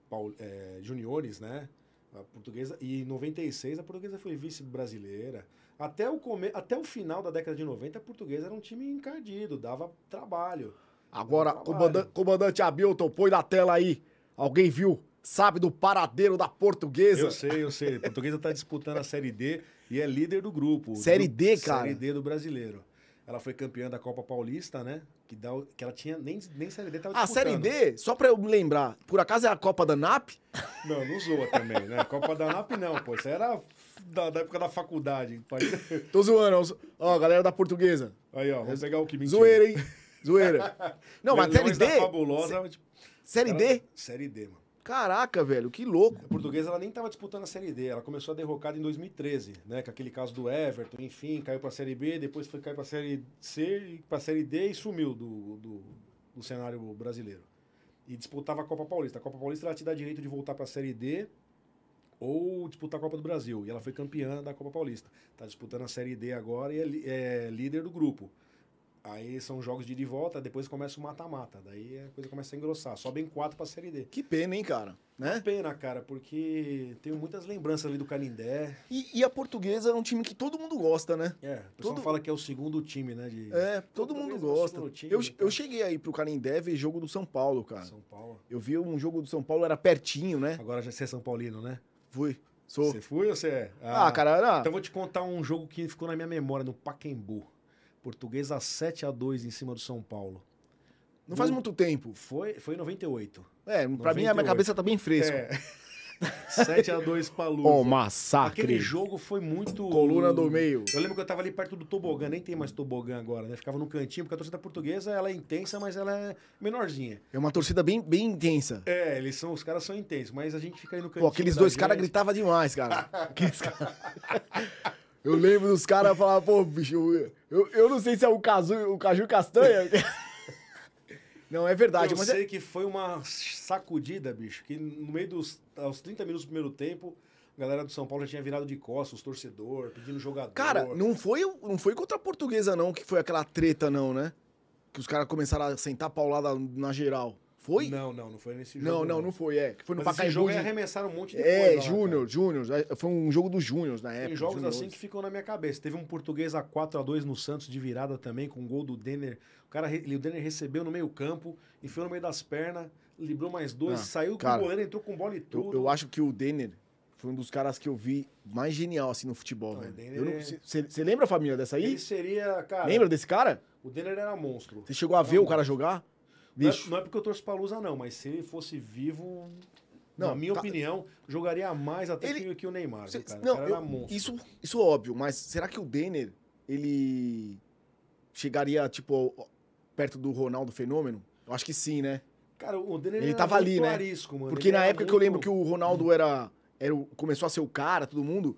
Paul- é, Juniores, né? A portuguesa. E em 96 a portuguesa foi vice-brasileira. Até o, come... Até o final da década de 90, a portuguesa era um time encardido, dava trabalho. Agora, Trabalho. comandante, comandante Hamilton, põe na tela aí. Alguém viu? Sabe do paradeiro da portuguesa? Eu sei, eu sei. A portuguesa está disputando a Série D e é líder do grupo. Série Do- D, cara? Série D do brasileiro. Ela foi campeã da Copa Paulista, né? Que, dá, que ela tinha. Nem, nem Série D tava A Série disputando. D, só pra eu me lembrar, por acaso é a Copa da NAP? Não, não zoa também, né? Copa da NAP não, pô. Isso era da, da época da faculdade. Tô zoando. Ó, galera da portuguesa. Aí, ó, vamos pegar o que mentira. Zoeira, hein? Zoeira. Não, mas Série D? Fabulosa. tipo, Série D? Série D, mano. Caraca, velho, que louco. A portuguesa ela nem estava disputando a Série D, ela começou a derrocada em 2013, né? Com aquele caso do Everton, enfim, caiu para a Série B, depois foi cair para a Série C, para a Série D e sumiu do, do, do cenário brasileiro. E disputava a Copa Paulista. A Copa Paulista ela te dá direito de voltar para a Série D ou disputar a Copa do Brasil. E ela foi campeã da Copa Paulista. Está disputando a Série D agora e é, é líder do grupo. Aí são jogos de ida e volta, depois começa o mata-mata. Daí a coisa começa a engrossar. Sobem quatro para a Série D. Que pena, hein, cara? Né? Pena, cara, porque tenho muitas lembranças ali do Canindé. E, e a portuguesa é um time que todo mundo gosta, né? É, o pessoal Todo- fala que é o segundo time, né? De É, todo mundo Portuguesa é o gosta. segundo time, Eu, então. eu cheguei aí pro Canindé ver jogo do São Paulo, cara. São Paulo. Eu vi um jogo do São Paulo, era pertinho, né? Agora já você é São Paulino, né? Fui. Sou. Você foi ou você é? Ah, cara, era... Então eu vou te contar um jogo que ficou na minha memória, no Pacaembu. Portuguesa 7 a 2 em cima do São Paulo. não faz muito tempo. Foi, foi em 98. É, pra mim a minha 98. cabeça tá bem fresca. É. 7 a 2 pra Luz. Ó, massacre. Aquele jogo foi muito. Coluna do meio. Eu lembro que eu tava ali perto do tobogã, nem tem mais tobogã agora, né? Ficava no cantinho, porque a torcida portuguesa ela é intensa, mas ela é menorzinha. É uma torcida bem, bem intensa. É, eles são, os caras são intensos, mas a gente fica aí no cantinho. Pô, aqueles dois caras gritavam demais, cara. Aqueles caras... Eu lembro dos caras falar, pô, bicho, eu, eu não sei se é o Caju, o Caju Castanha. Não, é verdade, Eu mas é- sei que foi uma sacudida, bicho, que no meio dos aos 30 minutos do primeiro tempo, a galera do São Paulo já tinha virado de costas, os torcedor, pedindo jogador. Cara, não foi, não foi contra a portuguesa, não, que foi aquela treta, não, né? Que os caras começaram a sentar paulada na geral. Foi? Não, não, não foi nesse jogo. não, não, não foi, é. Foi no Mas esse Pacaembu. jogo de- arremessaram um monte de É, coisa lá, Júnior, Júnior. é, Foi um jogo dos Júniors na época. Tem jogos juniores. assim que ficam na minha cabeça. Teve um português a 4 a 2 no Santos de virada também, com um gol do Denner. O cara, o Denner recebeu no meio campo, enfiou no meio das pernas, librou mais dois, Ah, saiu com cara, o goleiro, entrou com bola e Eu, tudo. eu acho que o Denner foi um dos caras que eu vi mais genial assim no futebol, Não, velho. Denner Eu não- é- Você você lembra, família, dessa aí? Ele seria, cara... Lembra desse cara? O Denner era monstro. Você chegou a ver o cara jogar? Não é, Bicho. não é porque eu torço pra Lusa, não, mas se ele fosse vivo, Não, na minha tá- opinião, jogaria mais até Ele- que, que o Neymar. Cê- viu, cara? não, o cara eu- isso, isso é óbvio, mas será que o Denner, ele chegaria, tipo, perto do Ronaldo Fenômeno? Eu acho que sim, né? Cara, o Denner Ele era tava ali, muito né? arisco, mano. Porque Ele na época que eu lembro que muito- o Ronaldo era, era começou a ser o cara, todo mundo,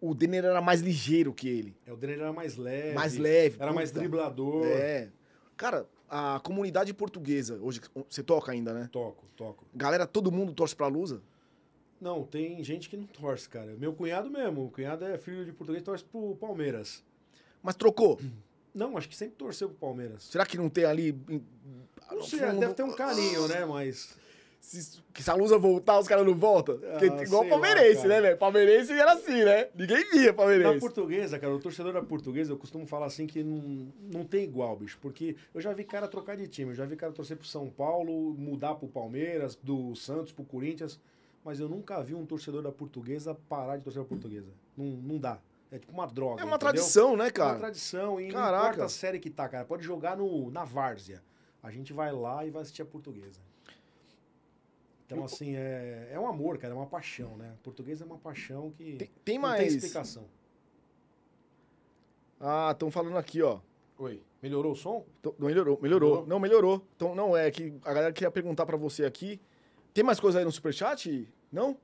o Denner era mais ligeiro que ele. É, o Denner era mais leve. Mais leve. Era mais puta. driblador. É. Cara, a comunidade portuguesa, hoje você toca ainda, né? Toco, toco. Galera, todo mundo torce pra Lusa? Não, tem gente que não torce, cara. Meu cunhado mesmo. O cunhado é filho de português, torce pro Palmeiras. Mas trocou. Não, acho que sempre torceu pro Palmeiras. Será que não tem ali. Não sei, fundo- deve ter um carinho, né? Mas. Se, se a Lusa voltar, os caras não voltam? Porque Ah, igual palmeirense, lá, cara. né, velho? Palmeirense era assim, né? Ninguém via Na palmeirense. portuguesa, cara, o torcedor da portuguesa, eu costumo falar assim que não, não tem igual, bicho. Porque eu já vi cara trocar de time. Eu já vi cara torcer pro São Paulo, mudar pro Palmeiras, do Santos pro Corinthians. Mas eu nunca vi um torcedor da portuguesa parar de torcer pra portuguesa. Não, não dá. É tipo uma droga. É uma entendeu? tradição, né, É uma cara? tradição. E não Caraca. importa a série que tá, cara. Pode jogar no, na várzea. A gente vai lá e vai assistir a portuguesa. Então, assim, é, é um amor, cara. É uma paixão, né? Português é uma paixão que Tem, tem não tem mais. explicação. ah, estão falando aqui, ó. Oi. Melhorou o som? Tô- Não, melhorou, melhorou. Melhorou? Não, melhorou. Então, não, é que a galera queria perguntar pra você aqui. Tem mais coisa aí no superchat? Não?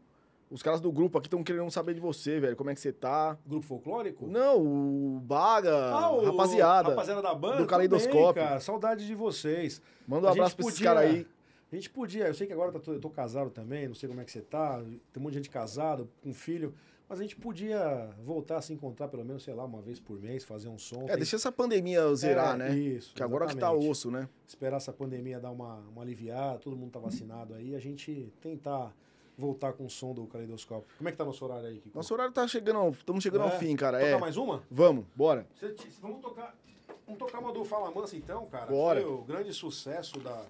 Os caras do grupo aqui estão querendo saber de você, velho. Como é que você tá? Grupo folclórico? Não, o Baga, Ah, o- rapaziada. Rapaziada da banda. do Caleidoscópio. bem, cara. Saudade de vocês. Manda um A abraço pra esses podia- caras aí. A gente podia, eu sei que agora tá eu tô casado também, não sei como é que você tá, tem um monte de gente casado, com filho, mas a gente podia voltar a se encontrar pelo menos, sei lá, uma vez por mês, fazer um som. É, Tem- deixa essa pandemia zerar, É, né? Isso. Que agora que tá osso, né? Esperar essa pandemia dar uma, uma aliviada, todo mundo tá vacinado aí, a gente tentar voltar com o som do caleidoscópio. Como é que tá nosso horário aí, Kiko? Nosso horário tá chegando, ao- estamos chegando ao É? fim, cara. Tocar É. mais uma? Vamos, bora. Te- vamos tocar. Vamos tocar uma do Fala Mansa então, cara. Bora. Foi o grande sucesso da.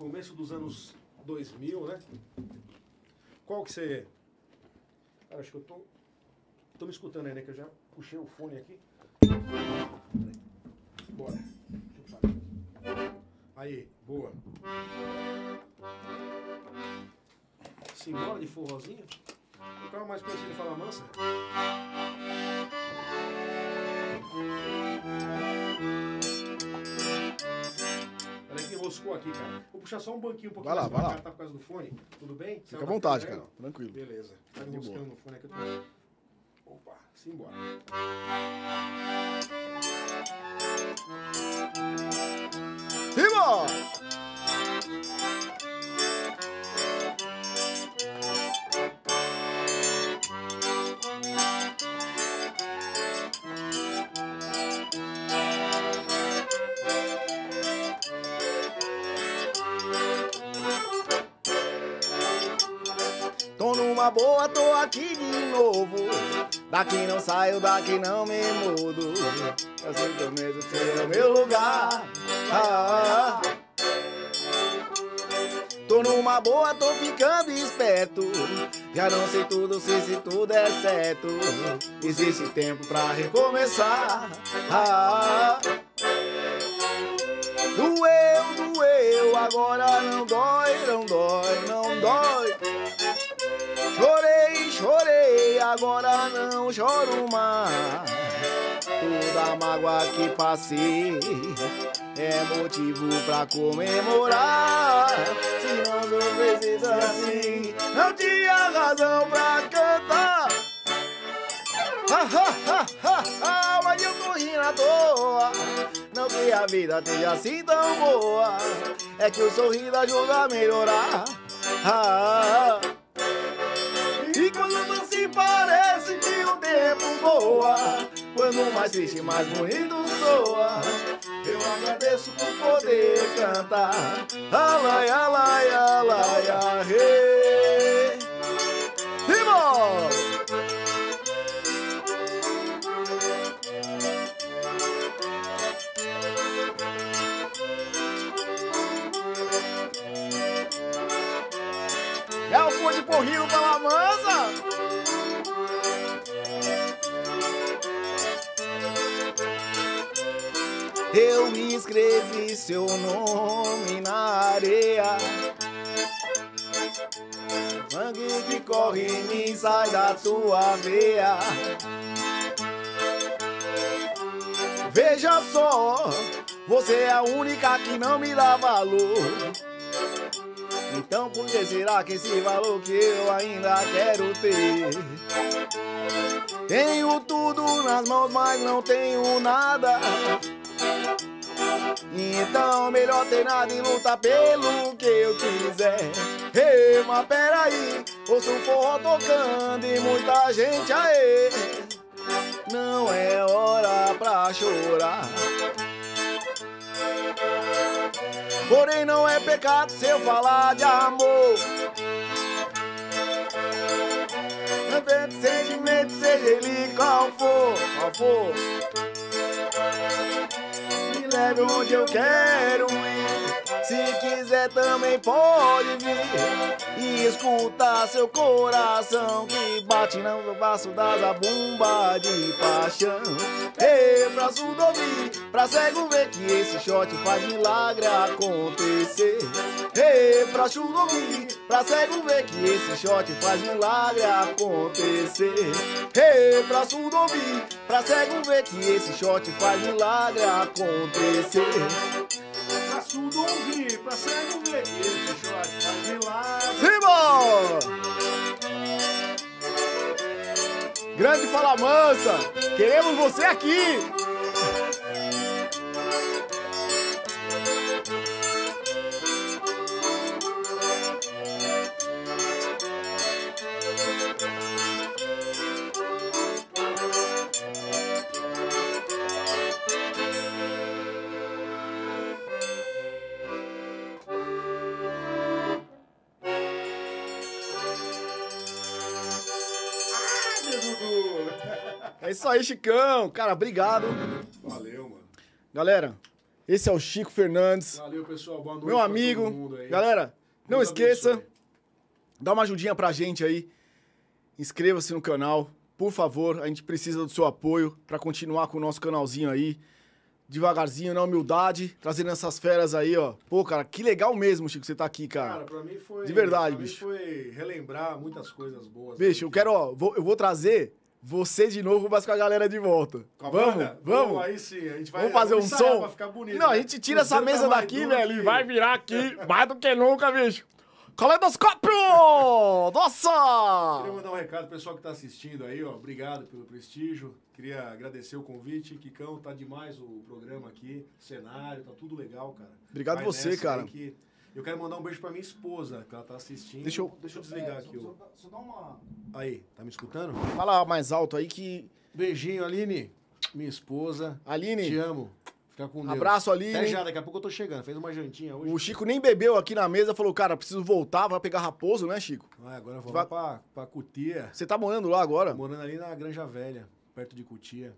Começo dos anos 2000, né? Qual que você. Cara, acho que eu tô. Tô me escutando aí, né? Que eu já puxei o fone aqui. Bora. Aí, boa. Simbora de forrozinho? O mais conhecido de Fala Mansa? Enroscou aqui, cara. Vou puxar só um banquinho um pouquinho Vai lá, vai lá. cá, tá por causa do fone. Tudo bem? Fica à vontade, cara. Tranquilo. Beleza. Tá De enroscando no fone aqui. Tô... Opa, simbora. Rima! Boa, tô aqui de novo. Daqui não saio, daqui não me mudo. Eu sinto medo de o meu lugar. Ah, ah, ah. Tô numa boa, tô ficando esperto. Já não sei tudo, sei se tudo é certo. Existe tempo pra recomeçar. Ah, ah. Doeu, doeu, agora não dói, não dói, agora não choro mais. Toda mágoa que passei é motivo pra comemorar. Se não sofresse assim, não tinha razão pra cantar. Ha, ha, ha, ha, ha, mas eu tô rindo à toa. Não que a vida esteja assim tão boa. É que o sorriso ajuda a melhorar. Ah, ah, ah. Voa Quando mais triste, mais bonito soa. Eu agradeço por poder cantar. Alai, alai, alai, arre Eu escrevi seu nome na areia Sangue que corre mim sai da tua veia Veja só, você é a única que não me dá valor então por que será que esse valor que eu ainda quero ter? Tenho tudo nas mãos, mas não tenho nada. Então melhor ter nada e lutar pelo que eu quiser. Ei, mas peraí, ouço um forró tocando e muita gente aí. Não é hora pra chorar. Porém não é pecado se eu falar de amor Tanto sentimento, seja ele qual for, qual for Me onde eu quero ir Se quiser também pode vir E escutar seu coração Que bate no baço das zabumba de paixão. Ei, pra surdo ouvir, pra cego ver Que esse shot faz milagre acontecer. Ei, pra surdo ouvir, pra cego ver Que esse shot faz milagre acontecer. Ei, pra surdo ouvir, pra cego ver Que esse shot faz milagre acontecer Pra surdo ouvir, pra cego ver que esse shot faz milagre. Simba! Grande Fala queremos você aqui! Isso aí, Chicão! Cara, obrigado. Valeu, mano. Galera, esse é o Chico Fernandes, Valeu, pessoal. Boa noite meu amigo. Galera, não Deus esqueça, abençoe. dá uma ajudinha pra gente aí. Inscreva-se no canal, por favor. A gente precisa do seu apoio pra continuar com o nosso canalzinho aí. devagarzinho, na humildade, trazendo essas feras aí, ó. Pô, cara, que legal mesmo, Chico, você tá aqui, cara. Cara, pra mim foi. De verdade, pra mim bicho. foi relembrar muitas coisas boas. Bicho, eu quero, ó, vou- eu vou trazer você de novo, mas com a galera de volta. Com a vamos, banda? vamos. Pô, aí sim, a gente vai. Vamos fazer um som? Pra ficar bonito, Não, a né? gente tira essa mesa tá mais daqui, velho, e vai virar aqui mais do que nunca, bicho. Caleidoscópio! Queria Nossa! mandar um recado pro pessoal que tá assistindo aí, ó. Obrigado pelo prestígio. Queria agradecer o convite. Kikão, tá demais o programa aqui. Cenário, tá tudo legal, cara. Obrigado Vai você, nessa cara. que- Eu quero mandar um beijo pra minha esposa, que ela tá assistindo. Deixa eu- Deixa eu desligar aqui. o- Só dá uma... Aí, tá me escutando? Fala mais alto aí que... Beijinho, Aline. Minha esposa. Te Aline, amo. Fica com Deus. abraço, Até Aline. já, daqui a pouco eu tô chegando. Fez uma jantinha hoje. O Chico nem bebeu aqui na mesa, falou, cara, preciso voltar, vai pegar raposo, né, Chico? Ah, agora eu vou Vai- pra, pra Cutia. Você tá morando lá agora? Morando ali na Granja Velha, perto de Cutia.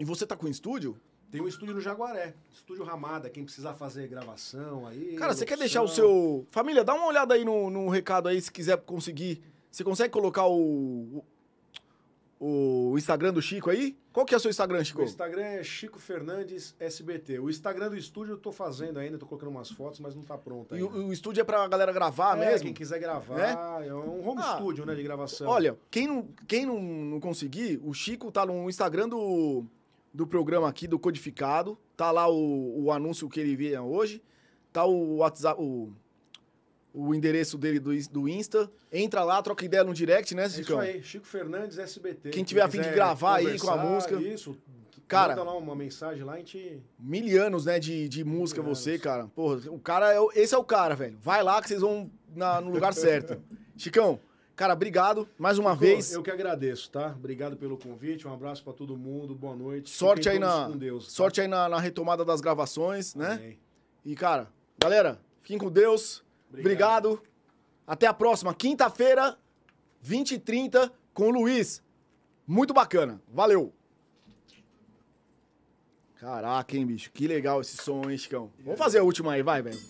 E você tá com estúdio? Tem um estúdio no Jaguaré. Estúdio Ramada. Quem precisar fazer gravação aí. Cara, você quer deixar o seu. Família, dá uma olhada aí no, no recado aí, se quiser conseguir. Você consegue colocar o. O, o Instagram do Chico aí? Qual que é o seu Instagram, Chico? O Instagram é Chico Fernandes SBT. O Instagram do estúdio eu tô fazendo ainda, tô colocando umas fotos, mas não tá pronto E ainda. o, o estúdio é pra galera gravar é, mesmo? quem quiser gravar, é, um home Ah, studio, né, de gravação. Olha, quem não, quem não, não conseguir, o Chico tá no Instagram do, do programa aqui, do Codificado. Tá lá o, o anúncio que ele via hoje. Tá o WhatsApp, o, o endereço dele do, do Insta. Entra lá, troca ideia no direct, né, é isso aí, Chico Fernandes SBT. Quem tiver a fim de gravar aí com a música. Isso, Cara- manda lá uma mensagem lá, a gente... Mil anos, né, de, de música Mil você, anos. cara. Porra, o cara é esse é o cara, velho. Vai lá que vocês vão na- no lugar certo. Chicão, cara, obrigado mais uma Pô, vez. Eu que agradeço, tá? Obrigado pelo convite, um abraço pra todo mundo, boa noite. Sorte Fiquem aí na com Deus, tá? sorte aí na, na retomada das gravações, né? Amém. E cara, galera, fiquem com Deus. Obrigado. Obrigado. Até a próxima quinta-feira, 20 e 30 com o Luiz. Muito bacana. Valeu. Caraca, hein, bicho? Que legal esse som, hein, Chicão? Vamos fazer a última aí, vai, velho.